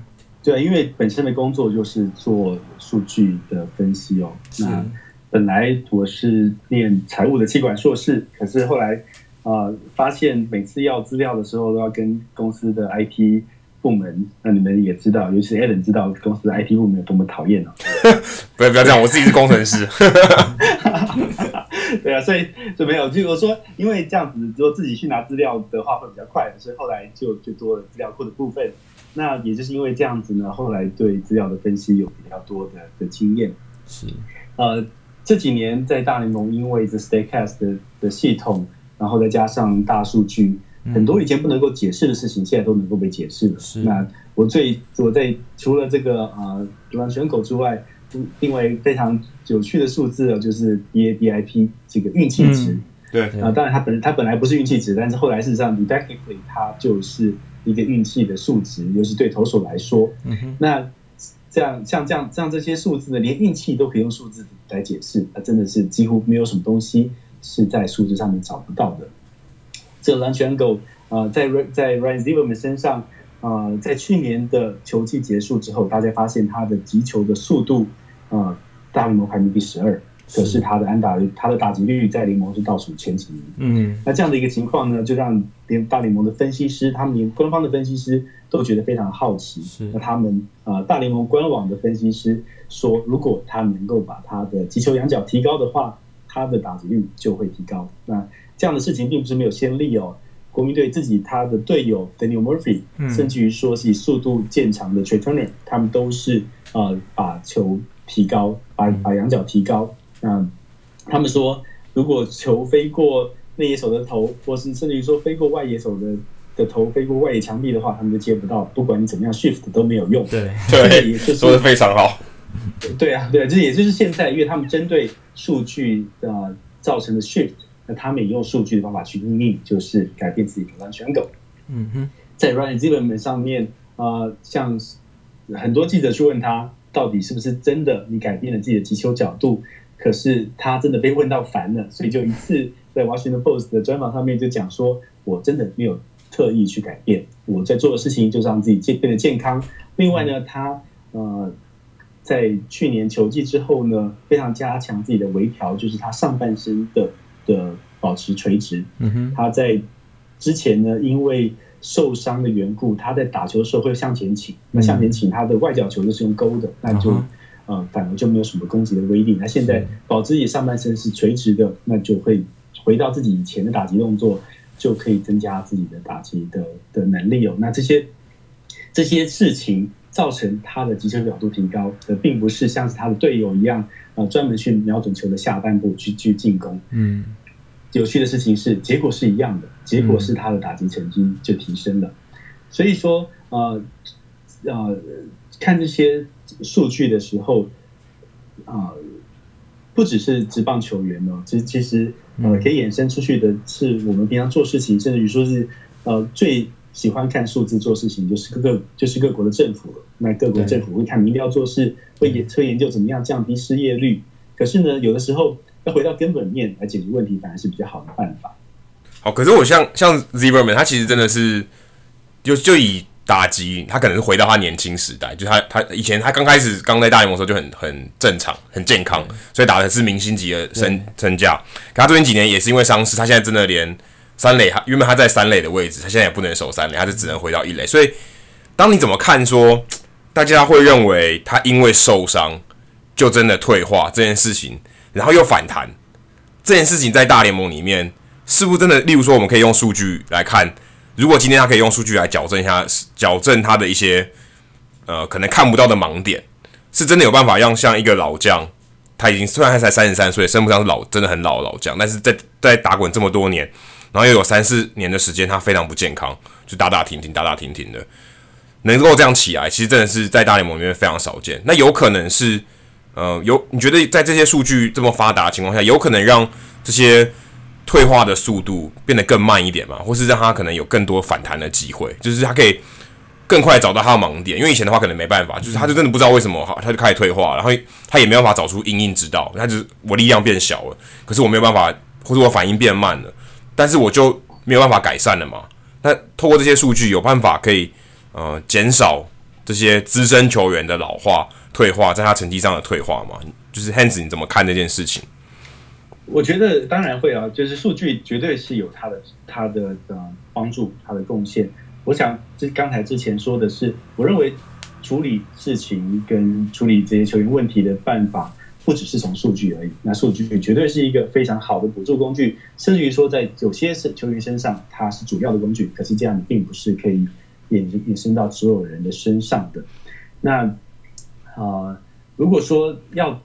C: 对，因为本身的工作就是做数据的分析哦。那本来我是念财务的气管硕士，可是后来啊、呃，发现每次要资料的时候都要跟公司的 IT 部门，那你们也知道，尤其是 Alan 知道公司的 IT 部门有多么讨厌哦。
B: 不要不要这样，我自己是工程师。
C: 对啊，所以就没有，就我说，因为这样子，如果自己去拿资料的话会比较快，所以后来就就多了资料库的部分。那也就是因为这样子呢，后来对资料的分析有比较多的的经验。
A: 是，
C: 呃，这几年在大联盟，因为这 Staycast 的的系统，然后再加上大数据，嗯、很多以前不能够解释的事情，现在都能够被解释了。
A: 是，
C: 那我最我在除了这个呃独狼选狗之外。另外非常有趣的数字哦，就是 BABIP 这个运气值。
B: 对
C: 啊，当然它本它本来不是运气值，但是后来事实上 deductively 它就是一个运气的数值，尤其对投手来说。
A: 嗯。
C: 那这样像这样像这些数字呢，连运气都可以用数字来解释，那真的是几乎没有什么东西是在数字上面找不到的。这个 launch angle 啊，在在 Ryan Zimmerman 身上啊、呃，在去年的球季结束之后，大家发现他的击球的速度。啊，大联盟排名第十二，可是他的安打率，他的打击率在联盟是倒数前几名。
A: 嗯，
C: 那这样的一个情况呢，就让联大联盟的分析师，他们连官方的分析师都觉得非常好奇。
A: 是，
C: 那他们啊、呃，大联盟官网的分析师说，如果他能够把他的击球仰角提高的话，他的打击率就会提高。那这样的事情并不是没有先例哦。国民队自己他的队友 Daniel Murphy，、嗯、甚至于说是以速度见长的 Trea Turner，他们都是呃把球提高，把把仰角提高。那、呃、他们说，如果球飞过内野手的头，或是甚至于说飞过外野手的的头，飞过外野墙壁的话，他们都接不到。不管你怎么样 shift 都没有用。
B: 对对，
C: 就是、
B: 说的非常好。
C: 对啊，对啊，这也就是现在，因为他们针对数据呃造成的 shift。那他们也用数据的方法去应用，就是改变自己的投篮选狗。
A: 嗯哼，
C: 在 Ryan Zimmerman 上面，呃，像很多记者去问他，到底是不是真的你改变了自己的击球角度？可是他真的被问到烦了，所以就一次在 Washington Post 的专访上面就讲说，我真的没有特意去改变，我在做的事情就是让自己健变得健康。另外呢，他呃在去年球季之后呢，非常加强自己的微调，就是他上半身的。的保持垂直，
A: 嗯哼，
C: 他在之前呢，因为受伤的缘故，他在打球的时候会向前倾，那向前倾，他的外角球就是用勾的，那就呃反而就没有什么攻击的威力。那现在保持自己上半身是垂直的，那就会回到自己以前的打击动作，就可以增加自己的打击的的能力哦。那这些这些事情造成他的击球角度提高，的并不是像是他的队友一样，呃，专门去瞄准球的下半部去去进攻，
A: 嗯。
C: 有趣的事情是，结果是一样的，结果是他的打击成绩就提升了。所以说，呃，呃，看这些数据的时候，啊、呃，不只是职棒球员哦，其实其实呃，可以衍生出去的是，我们平常做事情，甚至于说是呃，最喜欢看数字做事情，就是各个就是各国的政府了。那各国政府会看民调做事，会研会研究怎么样降低失业率。可是呢，有的时候。要回到根本面来解决问题，反而是比较好的办法。
B: 好，可是我像像 Zimmerman，他其实真的是就就以打击，他可能是回到他年轻时代，就他他以前他刚开始刚在大联盟的时候就很很正常、很健康，所以打的是明星级的身身价。可他最近几年也是因为伤势，他现在真的连三垒，他原本他在三垒的位置，他现在也不能守三垒，他就只能回到一垒。所以，当你怎么看说大家会认为他因为受伤就真的退化这件事情？然后又反弹，这件事情在大联盟里面是不是真的？例如说，我们可以用数据来看，如果今天他可以用数据来矫正一下，矫正他的一些呃可能看不到的盲点，是真的有办法让像一个老将，他已经虽然他才三十三岁，称不上老，真的很老的老将，但是在在打滚这么多年，然后又有三四年的时间，他非常不健康，就打打停停，打打停停的，能够这样起来，其实真的是在大联盟里面非常少见。那有可能是。呃，有你觉得在这些数据这么发达的情况下，有可能让这些退化的速度变得更慢一点嘛？或是让他可能有更多反弹的机会，就是他可以更快找到他的盲点？因为以前的话可能没办法，就是他就真的不知道为什么哈，他就开始退化，然后他也没办法找出因应之道，他就是我力量变小了，可是我没有办法，或者我反应变慢了，但是我就没有办法改善了嘛？那透过这些数据有办法可以呃减少这些资深球员的老化？退化，在他成绩上的退化嘛，就是 Hans，你怎么看这件事情？
C: 我觉得当然会啊，就是数据绝对是有它的它的呃帮助，它的贡献。我想，这刚才之前说的是，我认为处理事情跟处理这些球员问题的办法，不只是从数据而已。那数据绝对是一个非常好的辅助工具，甚至于说，在有些是球员身上，它是主要的工具。可是这样并不是可以衍衍生到所有人的身上的。那啊，如果说要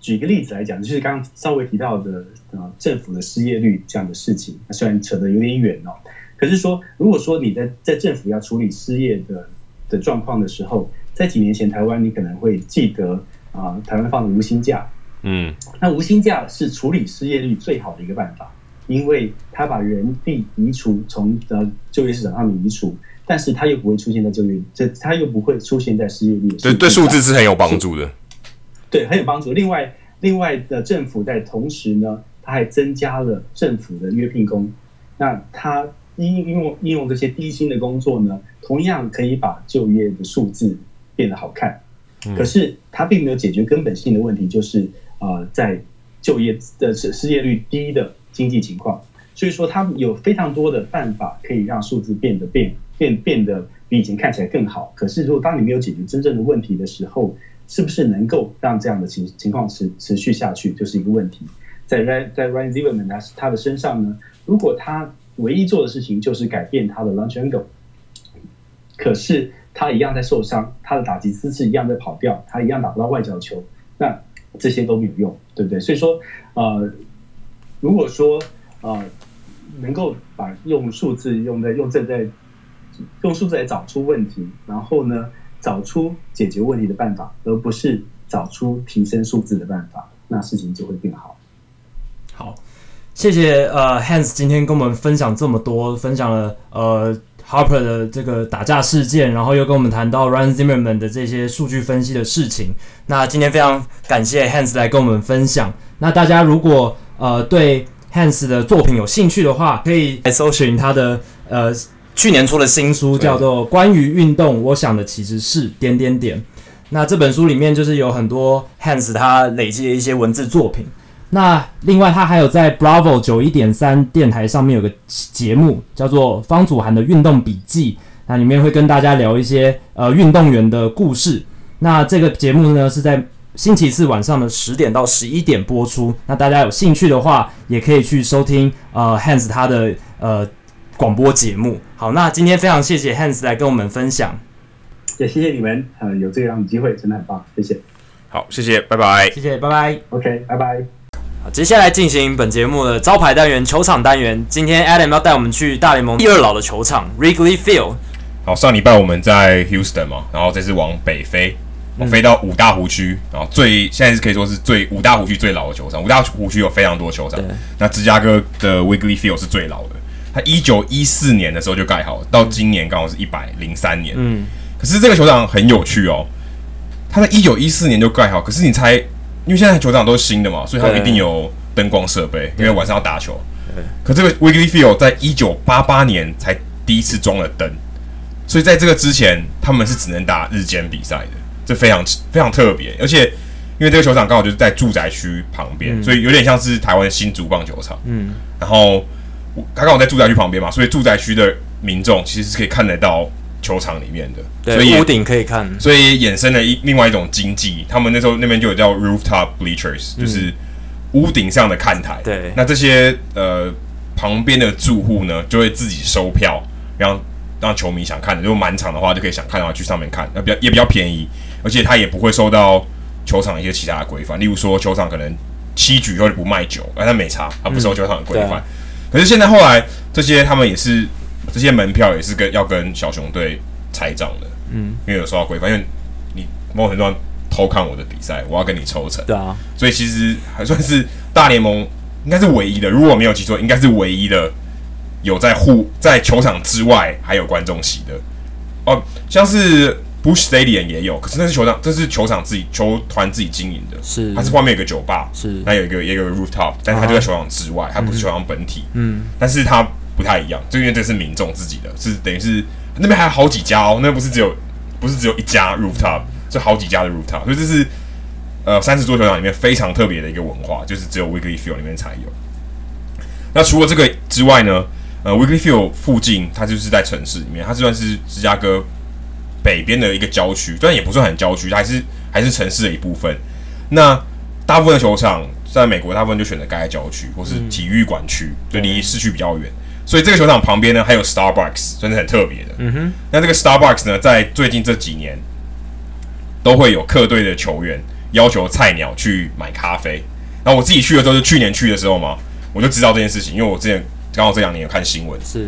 C: 举一个例子来讲，就是刚刚稍微提到的呃政府的失业率这样的事情，虽然扯得有点远哦，可是说如果说你在在政府要处理失业的的状况的时候，在几年前台湾你可能会记得啊、呃，台湾放的无薪假，
B: 嗯，
C: 那无薪假是处理失业率最好的一个办法，因为它把人力移除从呃就业市场上面移除。但是它又不会出现在就业，这它又不会出现在失业率。
B: 对对，数字是很有帮助的。
C: 对，很有帮助。另外，另外的政府在同时呢，它还增加了政府的约聘工。那它应用应用这些低薪的工作呢，同样可以把就业的数字变得好看。可是它并没有解决根本性的问题，就是呃，在就业的失失业率低的经济情况。所以说，它有非常多的办法可以让数字变得变。变变得比以前看起来更好，可是如果当你没有解决真正的问题的时候，是不是能够让这样的情情况持持续下去，就是一个问题。在 ran 在 Ryan Zimmerman 他他的身上呢，如果他唯一做的事情就是改变他的 launch angle，可是他一样在受伤，他的打击姿势一样在跑掉，他一样打不到外角球，那这些都没有用，对不对？所以说，呃，如果说呃能够把用数字用在用在在用数字来找出问题，然后呢找出解决问题的办法，而不是找出提升数字的办法，那事情就会变好。
A: 好。谢谢呃，Hans 今天跟我们分享这么多，分享了呃 Harper 的这个打架事件，然后又跟我们谈到 Ryan Zimmerman 的这些数据分析的事情。那今天非常感谢 Hans 来跟我们分享。那大家如果呃对 Hans 的作品有兴趣的话，可以来搜寻他的呃去年出的新书，叫做《关于运动，我想的其实是点点点》。那这本书里面就是有很多 Hans 他累积的一些文字作品。那另外，他还有在 Bravo 九一点三电台上面有个节目，叫做方祖涵的运动笔记。那里面会跟大家聊一些呃运动员的故事。那这个节目呢是在星期四晚上的十点到十一点播出。那大家有兴趣的话，也可以去收听呃 Hans 他的呃广播节目。好，那今天非常谢谢 Hans 来跟我们分享。
C: 也谢谢你们，呃，有这样的机会真的很棒，谢谢。
B: 好，谢谢，拜拜。
A: 谢谢，拜拜。
C: OK，拜拜。
A: 好接下来进行本节目的招牌单元——球场单元。今天 Adam 要带我们去大联盟第二老的球场 Wrigley Field。
B: 好，上礼拜我们在 Houston 嘛，然后这次往北飞，我飞到五大湖区，然后最现在是可以说是最五大湖区最老的球场。五大湖区有非常多球场，那芝加哥的 Wrigley Field 是最老的，它一九一四年的时候就盖好了，到今年刚好是一百零三年。嗯，可是这个球场很有趣哦，它在一九一四年就盖好，可是你猜？因为现在球场都是新的嘛，所以它一定有灯光设备，因为晚上要打球。可这个 Wrigley Field 在一九八八年才第一次装了灯，所以在这个之前，他们是只能打日间比赛的，这非常非常特别。而且因为这个球场刚好就是在住宅区旁边，嗯、所以有点像是台湾的新竹棒球场。嗯，然后他刚好在住宅区旁边嘛，所以住宅区的民众其实是可以看得到。球场里面的，
A: 对，
B: 所以
A: 屋顶可以看，
B: 所以衍生了一另外一种经济。他们那时候那边就有叫 rooftop bleachers，、嗯、就是屋顶上的看台。
A: 对，
B: 那这些呃旁边的住户呢，就会自己收票，让让球迷想看的，如果满场的话，就可以想看的话去上面看，那比较也比较便宜，而且他也不会受到球场一些其他的规范，例如说球场可能七局或者不卖酒，而他没差，他不受球场的规范。嗯、可是现在后来这些他们也是。这些门票也是跟要跟小熊队拆账的，嗯，因为有受到规范，因为你某种程度上偷看我的比赛，我要跟你抽成，
A: 对啊，
B: 所以其实还算是大联盟应该是唯一的，如果没有记错，应该是唯一的有在户在球场之外还有观众席的。哦，像是 Busch Stadium 也有，可是那是球场，这是球场自己球团自己经营的，
A: 是，
B: 它是外面有个酒吧，
A: 是，
B: 那有一个也有一个 rooftop，但是它就在球场之外，它不是球场本体，
A: 嗯，
B: 但是它。不太一样，就因为这是民众自己的，是等于是那边还有好几家哦，那不是只有不是只有一家 rooftop，是好几家的 rooftop，所以这是呃三十座球场里面非常特别的一个文化，就是只有 Wrigley Field 里面才有。那除了这个之外呢，呃 Wrigley Field 附近它就是在城市里面，它算是芝加哥北边的一个郊区，虽然也不算很郊区，它还是还是城市的一部分。那大部分的球场在美国，大部分就选择盖在郊区或是体育馆区，就离市区比较远。所以这个球场旁边呢，还有 Starbucks，真的很特别的。嗯哼。那这个 Starbucks 呢，在最近这几年，都会有客队的球员要求菜鸟去买咖啡。然后我自己去的时候，是去年去的时候嘛，我就知道这件事情，因为我之前刚好这两年有看新闻。
A: 是。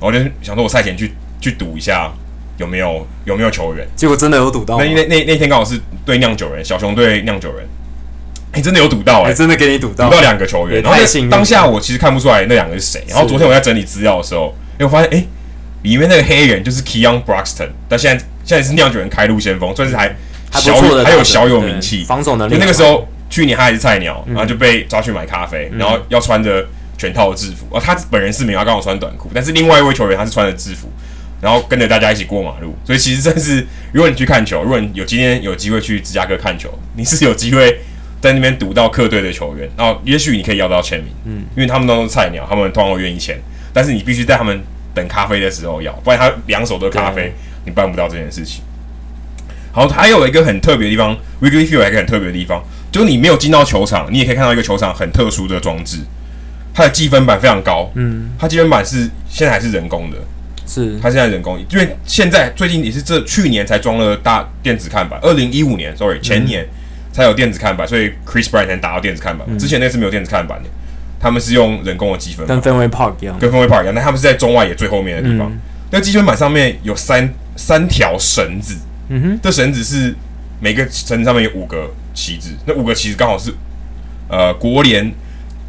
B: 然后我就想说，我赛前去去赌一下有没有有没有球员。
A: 结果真的有赌到。
B: 那那那那天刚好是对酿酒人，小熊对酿酒人。哎、欸、真的有赌到哎！
A: 真的给你赌到，
B: 赌到两个球员。然后当下我其实看不出来那两个是谁。然后昨天我在整理资料的时候，哎，我发现哎、欸，里面那个黑人就是 Keon Broxton，但现在现在是酿酒人开路先锋，算是还小还，还有小有名气，
A: 防守能力。
B: 就那个时候去年他还是菜鸟，然后就被抓去买咖啡，嗯、然后要穿着全套的制服。哦，他本人是没有，他刚好穿短裤，但是另外一位球员他是穿着制服，然后跟着大家一起过马路。所以其实真是，如果你去看球，如果你有今天有机会去芝加哥看球，你是有机会。在那边堵到客队的球员，然后也许你可以要到签名，嗯，因为他们都是菜鸟，他们通常会愿意签，但是你必须在他们等咖啡的时候要，不然他两手都咖啡，你办不到这件事情。好，还有一个很特别的地方，Wrigley Field 还有一个很特别的地方，就是你没有进到球场，你也可以看到一个球场很特殊的装置，它的计分板非常高，
A: 嗯，
B: 它积分板是现在还是人工的，
A: 是。
B: 它现在人工，因为现在最近也是这去年才装了大电子看板，二零一五年，sorry 前年才有电子看板，所以 Chris Bryant 才能打到电子看板，之前那是没有电子看板的，他们是用人工的积分板，
A: 跟 Fenway Park 一样，
B: 跟 Fenway Park 一样，那他们是在中外野最后面的地方，那积分板上面有三三条绳子，
A: 嗯哼，
B: 这绳子是每个绳子上面有五个旗子，那五个旗子刚好是呃国联。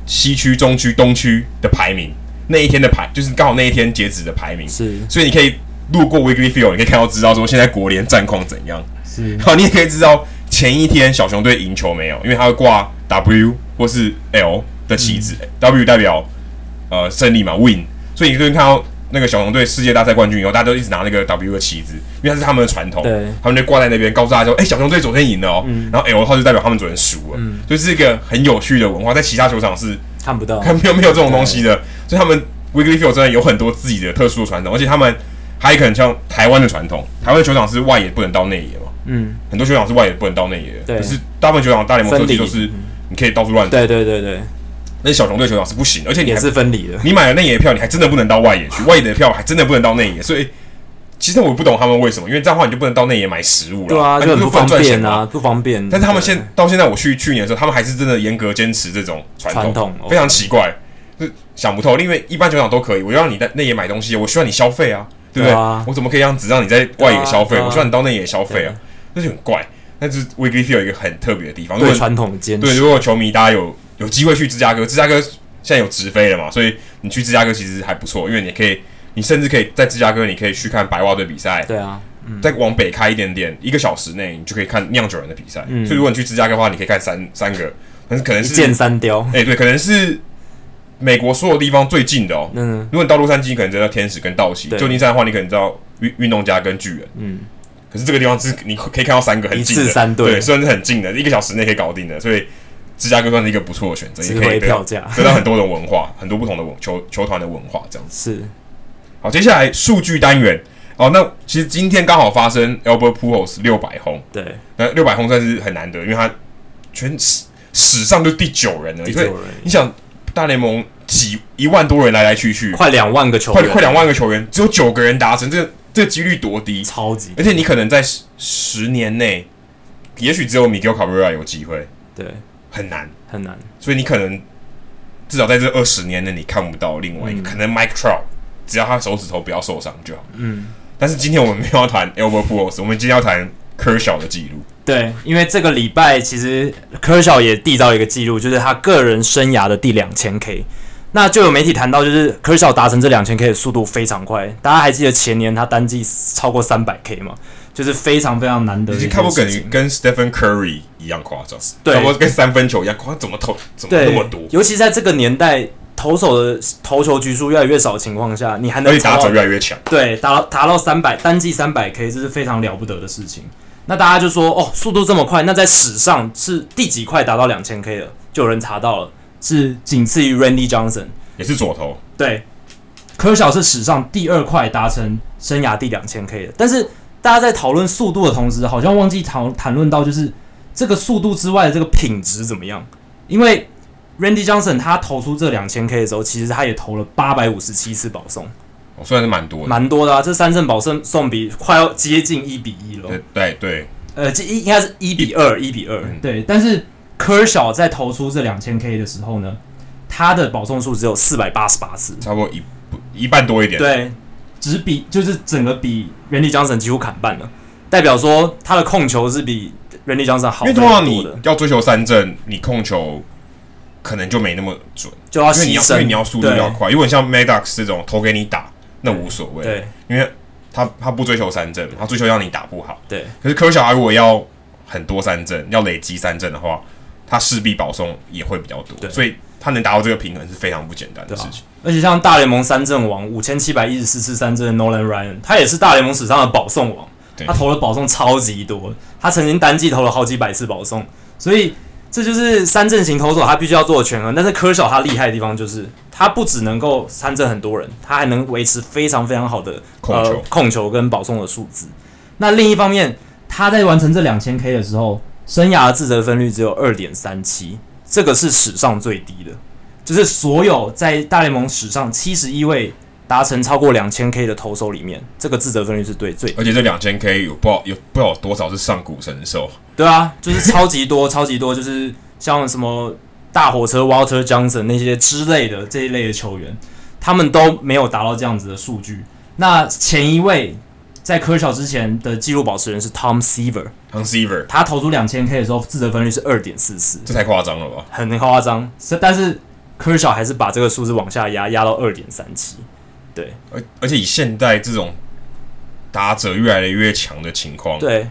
B: 西区、中区、东区的排名，那一天的排就是刚好那一天截止的排名，
A: 是，
B: 所以你可以路过 Wrigley Field，你可以看到知道说现在国联战况怎样，
A: 是，
B: 好，你也可以知道前一天小熊队赢球没有，因为他会挂 W 或是 L 的旗子、嗯、，W 代表呃胜利嘛，Win，所以你可以看到那个小熊队世界大赛冠军以后，大家都一直拿那个 W 的旗子，因为它是他们的传统，
A: 对，
B: 他们就挂在那边，告诉大家说，哎、欸，小熊队昨天赢了哦、然后 L 的话就代表他们昨天输了，嗯，就是一个很有趣的文化，在其他球场是。
A: 看不到，
B: 看没有没有这种东西的，所以他们 Wrigley Field 真的有很多自己的特殊的传统，而且他们还有可能像台湾的传统，台湾的球场是外野不能到内野嘛，嗯，很多球场是外野不能到内野的，可是大部分球场大联盟设计都是你可以到处乱走，
A: 对对对对，
B: 那小熊队球场是不行，而且你
A: 也是分离的，
B: 你买了内野票，你还真的不能到外野去，外野的票还真的不能到内野，所以其实我不懂他们为什么，因为这样的话你就不能到内野买食物了，
A: 对啊，就很不方便啊，不方便。
B: 但是他们现到现在我去去年的时候，他们还是真的严格坚持这种传统，非常奇怪。是想不透，因为一般球场都可以，我要让你在内野买东西，我需要你消费啊，对不对？啊、我怎么可以让只让你在外野消费？我需要你到内野消费啊，那就很怪。但是 Wrigley Field 有一个很特别的地方，对
A: 传统的坚持。
B: 对，如果球迷大家有有机会去芝加哥，芝加哥现在有直飞了嘛，所以你去芝加哥其实还不错，因为你可以，你甚至可以在芝加哥，你可以去看白袜队比赛。
A: 对啊，
B: 嗯、再往北开一点点，一个小时内你就可以看酿酒人的比赛。嗯、所以如果你去芝加哥的话，你可以看三三个，但是可能是
A: 一箭三雕。
B: 哎、欸，对，可能是。美国所有地方最近的哦，嗯，如果你到洛杉矶，可能知道天使跟道奇；旧金山的话，你可能知道运运动家跟巨人。嗯，可是这个地方是你可以看到三个很近的，
A: 一次三，
B: 对，虽然是很近的，一个小时内可以搞定的，所以芝加哥算是一个不错的选择，
A: 也可以票价
B: 得到很多的文化，很多不同的文球球团的文化这样子。
A: 是，
B: 好，接下来数据单元。哦，那其实今天刚好发生 Albert Pujols 六百轰，
A: 对，
B: 那六百轰算是很难得，因为他全史史上就第九人了，
A: 第九人，
B: 你想大联盟。几一万多人来来去去，
A: 快两万个球员，
B: 快快两万个球员，只有九个人达成，这这几率多低？
A: 超级！
B: 而且你可能在十十年内，也许只有 Miguel Cabrera 有机会，
A: 对，
B: 很难。
A: 很难。
B: 所以你可能至少在这二十年内，你看不到另外一个，嗯、可能 Mike Trout，只要他手指头不要受伤就好。嗯。但是今天我们没有要谈 Albert Pujols，我们今天要谈 Kershaw 的记录。
A: 对，因为这个礼拜其实 Kershaw 也缔造一个记录，就是他个人生涯的第两千 K。那就有媒体谈到，就是 Kershaw 达成这两千 K 的速度非常快。大家还记得前年他单季超过三百 K 吗？就是非常非常难得。已经看不
B: 跟跟 Stephen Curry 一样夸张，
A: 对，
B: 差不多跟三分球一样夸张。怎么投？怎么那么多？
A: 尤其在这个年代，投手的投球局数越来越少的情况下，你还能
B: 打者越来越强。
A: 对，达到达到三百单季三百 K，这是非常了不得的事情。那大家就说，哦，速度这么快，那在史上是第几块达到两千 K 的？就有人查到了。是仅次于 Randy Johnson，
B: 也是左投。
A: 对，科小是史上第二快达成生涯第两千 K 的。但是大家在讨论速度的同时，好像忘记讨谈论到就是这个速度之外的这个品质怎么样？因为 Randy Johnson 他投出这两千 K 的时候，其实他也投了八百五十七次保送，
B: 哦，算是蛮多的，
A: 蛮多的啊！这三振保送送比快要接近一比一了。
B: 对对对，
A: 呃，这应应该是一比二，一比二。对，但是。科小在投出这两千 K 的时候呢，他的保送数只有四百八十八次，
B: 差不多一一半多一点。
A: 对，只比就是整个比 Randy Johnson 几乎砍半了，代表说他的控球是比 Randy Johnson 好。
B: 因为通常你要追求三振，你控球可能就没那么准，
A: 就要
B: 因为你要因为你要速度要快。对如果你像 Maddox 这种投给你打，那无所谓。
A: 对，
B: 因为他他不追求三振，他追求让你打不好。
A: 对，
B: 可是科小如果要很多三振，要累积三振的话。他势必保送也会比较多，所以他能达到这个平衡是非常不简单的事情。
A: 啊、而且像大联盟三振王五千七百一十四次三振的 Nolan Ryan，他也是大联盟史上的保送王，他投了保送超级多，他曾经单季投了好几百次保送，所以这就是三阵型投手他必须要做的权衡。但是科小他厉害的地方就是，他不只能够三振很多人，他还能维持非常非常好的
B: 控球、呃、
A: 控球跟保送的数字。那另一方面，他在完成这两千 K 的时候。生涯的自责分率只有二点三七，这个是史上最低的。就是所有在大联盟史上七十一位达成超过两千 K 的投手里面，这个自责分率是对最。
B: 而且这两千 K 有不好有不知道有多少是上古神兽。
A: 对啊，就是超级多，超级多，就是像什么大火车 Walter Johnson 那些之类的这一类的球员，他们都没有达到这样子的数据。那前一位在科乔之前的纪录保持人是 Tom Seaver。
B: Tom Seaver，
A: 他投出两千 K 的时候，自责分率是二点四四，
B: 这太夸张了吧？
A: 很夸张。是，但是科乔还是把这个数字往下压，压到二点三七。对，
B: 而而且以现代这种打者越来越强的情况，
A: 对，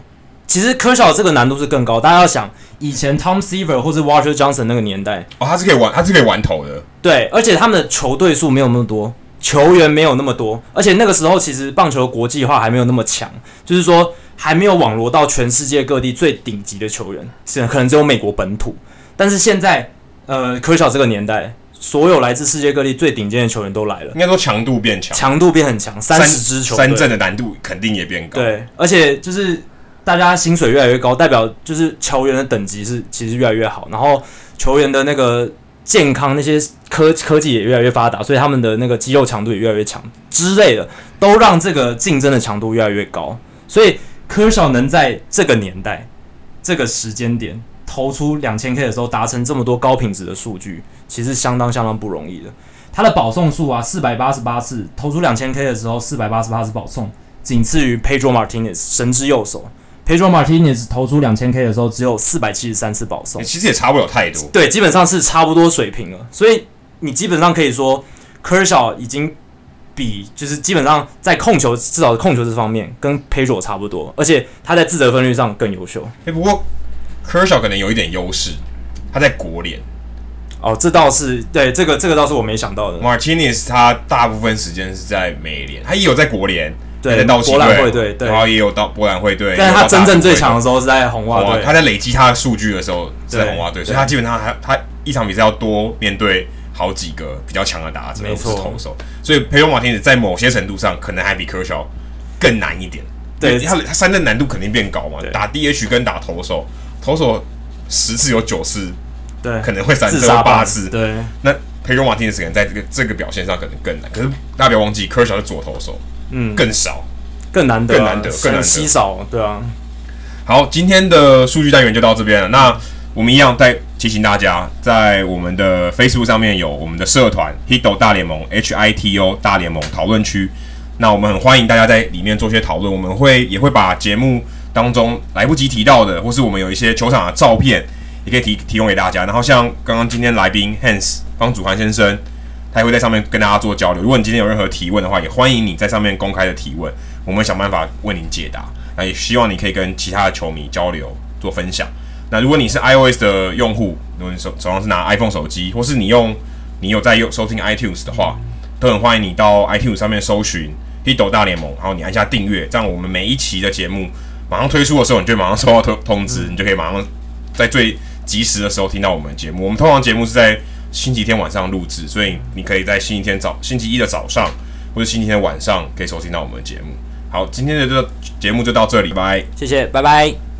A: 其实科小这个难度是更高。大家要想，以前 Tom Seaver 或是 Walter Johnson 那个年代，
B: 哦，他是可以玩，他是可以玩投的。
A: 对，而且他们的球队数没有那么多。球员没有那么多，而且那个时候其实棒球国际化还没有那么强，就是说还没有网罗到全世界各地最顶级的球员，是可能只有美国本土。但是现在，呃，科小这个年代，所有来自世界各地最顶尖的球员都来了，
B: 应该说强度变强，
A: 强度变很强，三十支球队，
B: 三阵的难度肯定也变高。
A: 对，而且就是大家薪水越来越高，代表就是球员的等级是其实越来越好，然后球员的那个。健康那些科科技也越来越发达，所以他们的那个肌肉强度也越来越强之类的，都让这个竞争的强度越来越高。所以科少能在这个年代、这个时间点投出两千 K 的时候，达成这么多高品质的数据，其实相当相当不容易的。他的保送数啊，四百八十八次投出两千 K 的时候，四百八十八次保送，仅次于 Pedro Martinez 神之右手。Pedro Martinez 投出两千 K 的时候，只有四百七十三次保送，
B: 其实也差不了太多。
A: 对，基本上是差不多水平了。所以你基本上可以说，Kershaw 已经比就是基本上在控球，至少控球这方面跟 Pedro 差不多，而且他在自责分率上更优秀。
B: 哎、欸，不过 Kershaw 可能有一点优势，他在国联。
A: 哦，这倒是对，这个这个倒是我没想到的。
B: Martinez 他大部分时间是在美联，他也有在国联。
A: 对，在道奇队，然
B: 后也有到波兰会队。
A: 但是他真正最强的时候是在红袜队。
B: 他在累积他的数据的时候是在红袜队，所以他基本上还他一场比赛要多面对好几个比较强的打者，没错，投手。所以佩罗马汀斯在某些程度上可能还比科乔更难一点。对，他他三振难度肯定变高嘛，打 DH 跟打投手，投手十次有九次对可能会三振八次。对，那佩罗马汀斯可能在这个这个表现上可能更难。可是大家不要忘记，科乔是左投手。嗯，更少，
A: 更难得，啊，
B: 更难得，更
A: 稀少，对啊。
B: 好，今天的数据单元就到这边了。那我们一样再提醒大家，在我们的 Facebook 上面有我们的社团 Hito 大联盟 H I T O 大联盟讨论区。那我们很欢迎大家在里面做些讨论。我们会也会把节目当中来不及提到的，或是我们有一些球场的照片，也可以提提供给大家。然后像刚刚今天来宾 Hans 方祖涵先生。他也会在上面跟大家做交流。如果你今天有任何提问的话，也欢迎你在上面公开的提问，我们想办法为您解答。那也希望你可以跟其他的球迷交流做分享。那如果你是 iOS 的用户，如果你手手上是拿 iPhone 手机，或是你用你有在用收听 iTunes 的话，都很欢迎你到 iTunes 上面搜寻 Hito 大联盟，然后你按下订阅，这样我们每一期的节目马上推出的时候，你就马上收到通通知，你就可以马上在最及时的时候听到我们的节目。我们通常节目是在星期天晚上录制，所以你可以在星期天早、星期一的早上或者星期天晚上可以收听到我们的节目。好，今天的这个节目就到这里，拜拜，
A: 谢谢，拜拜。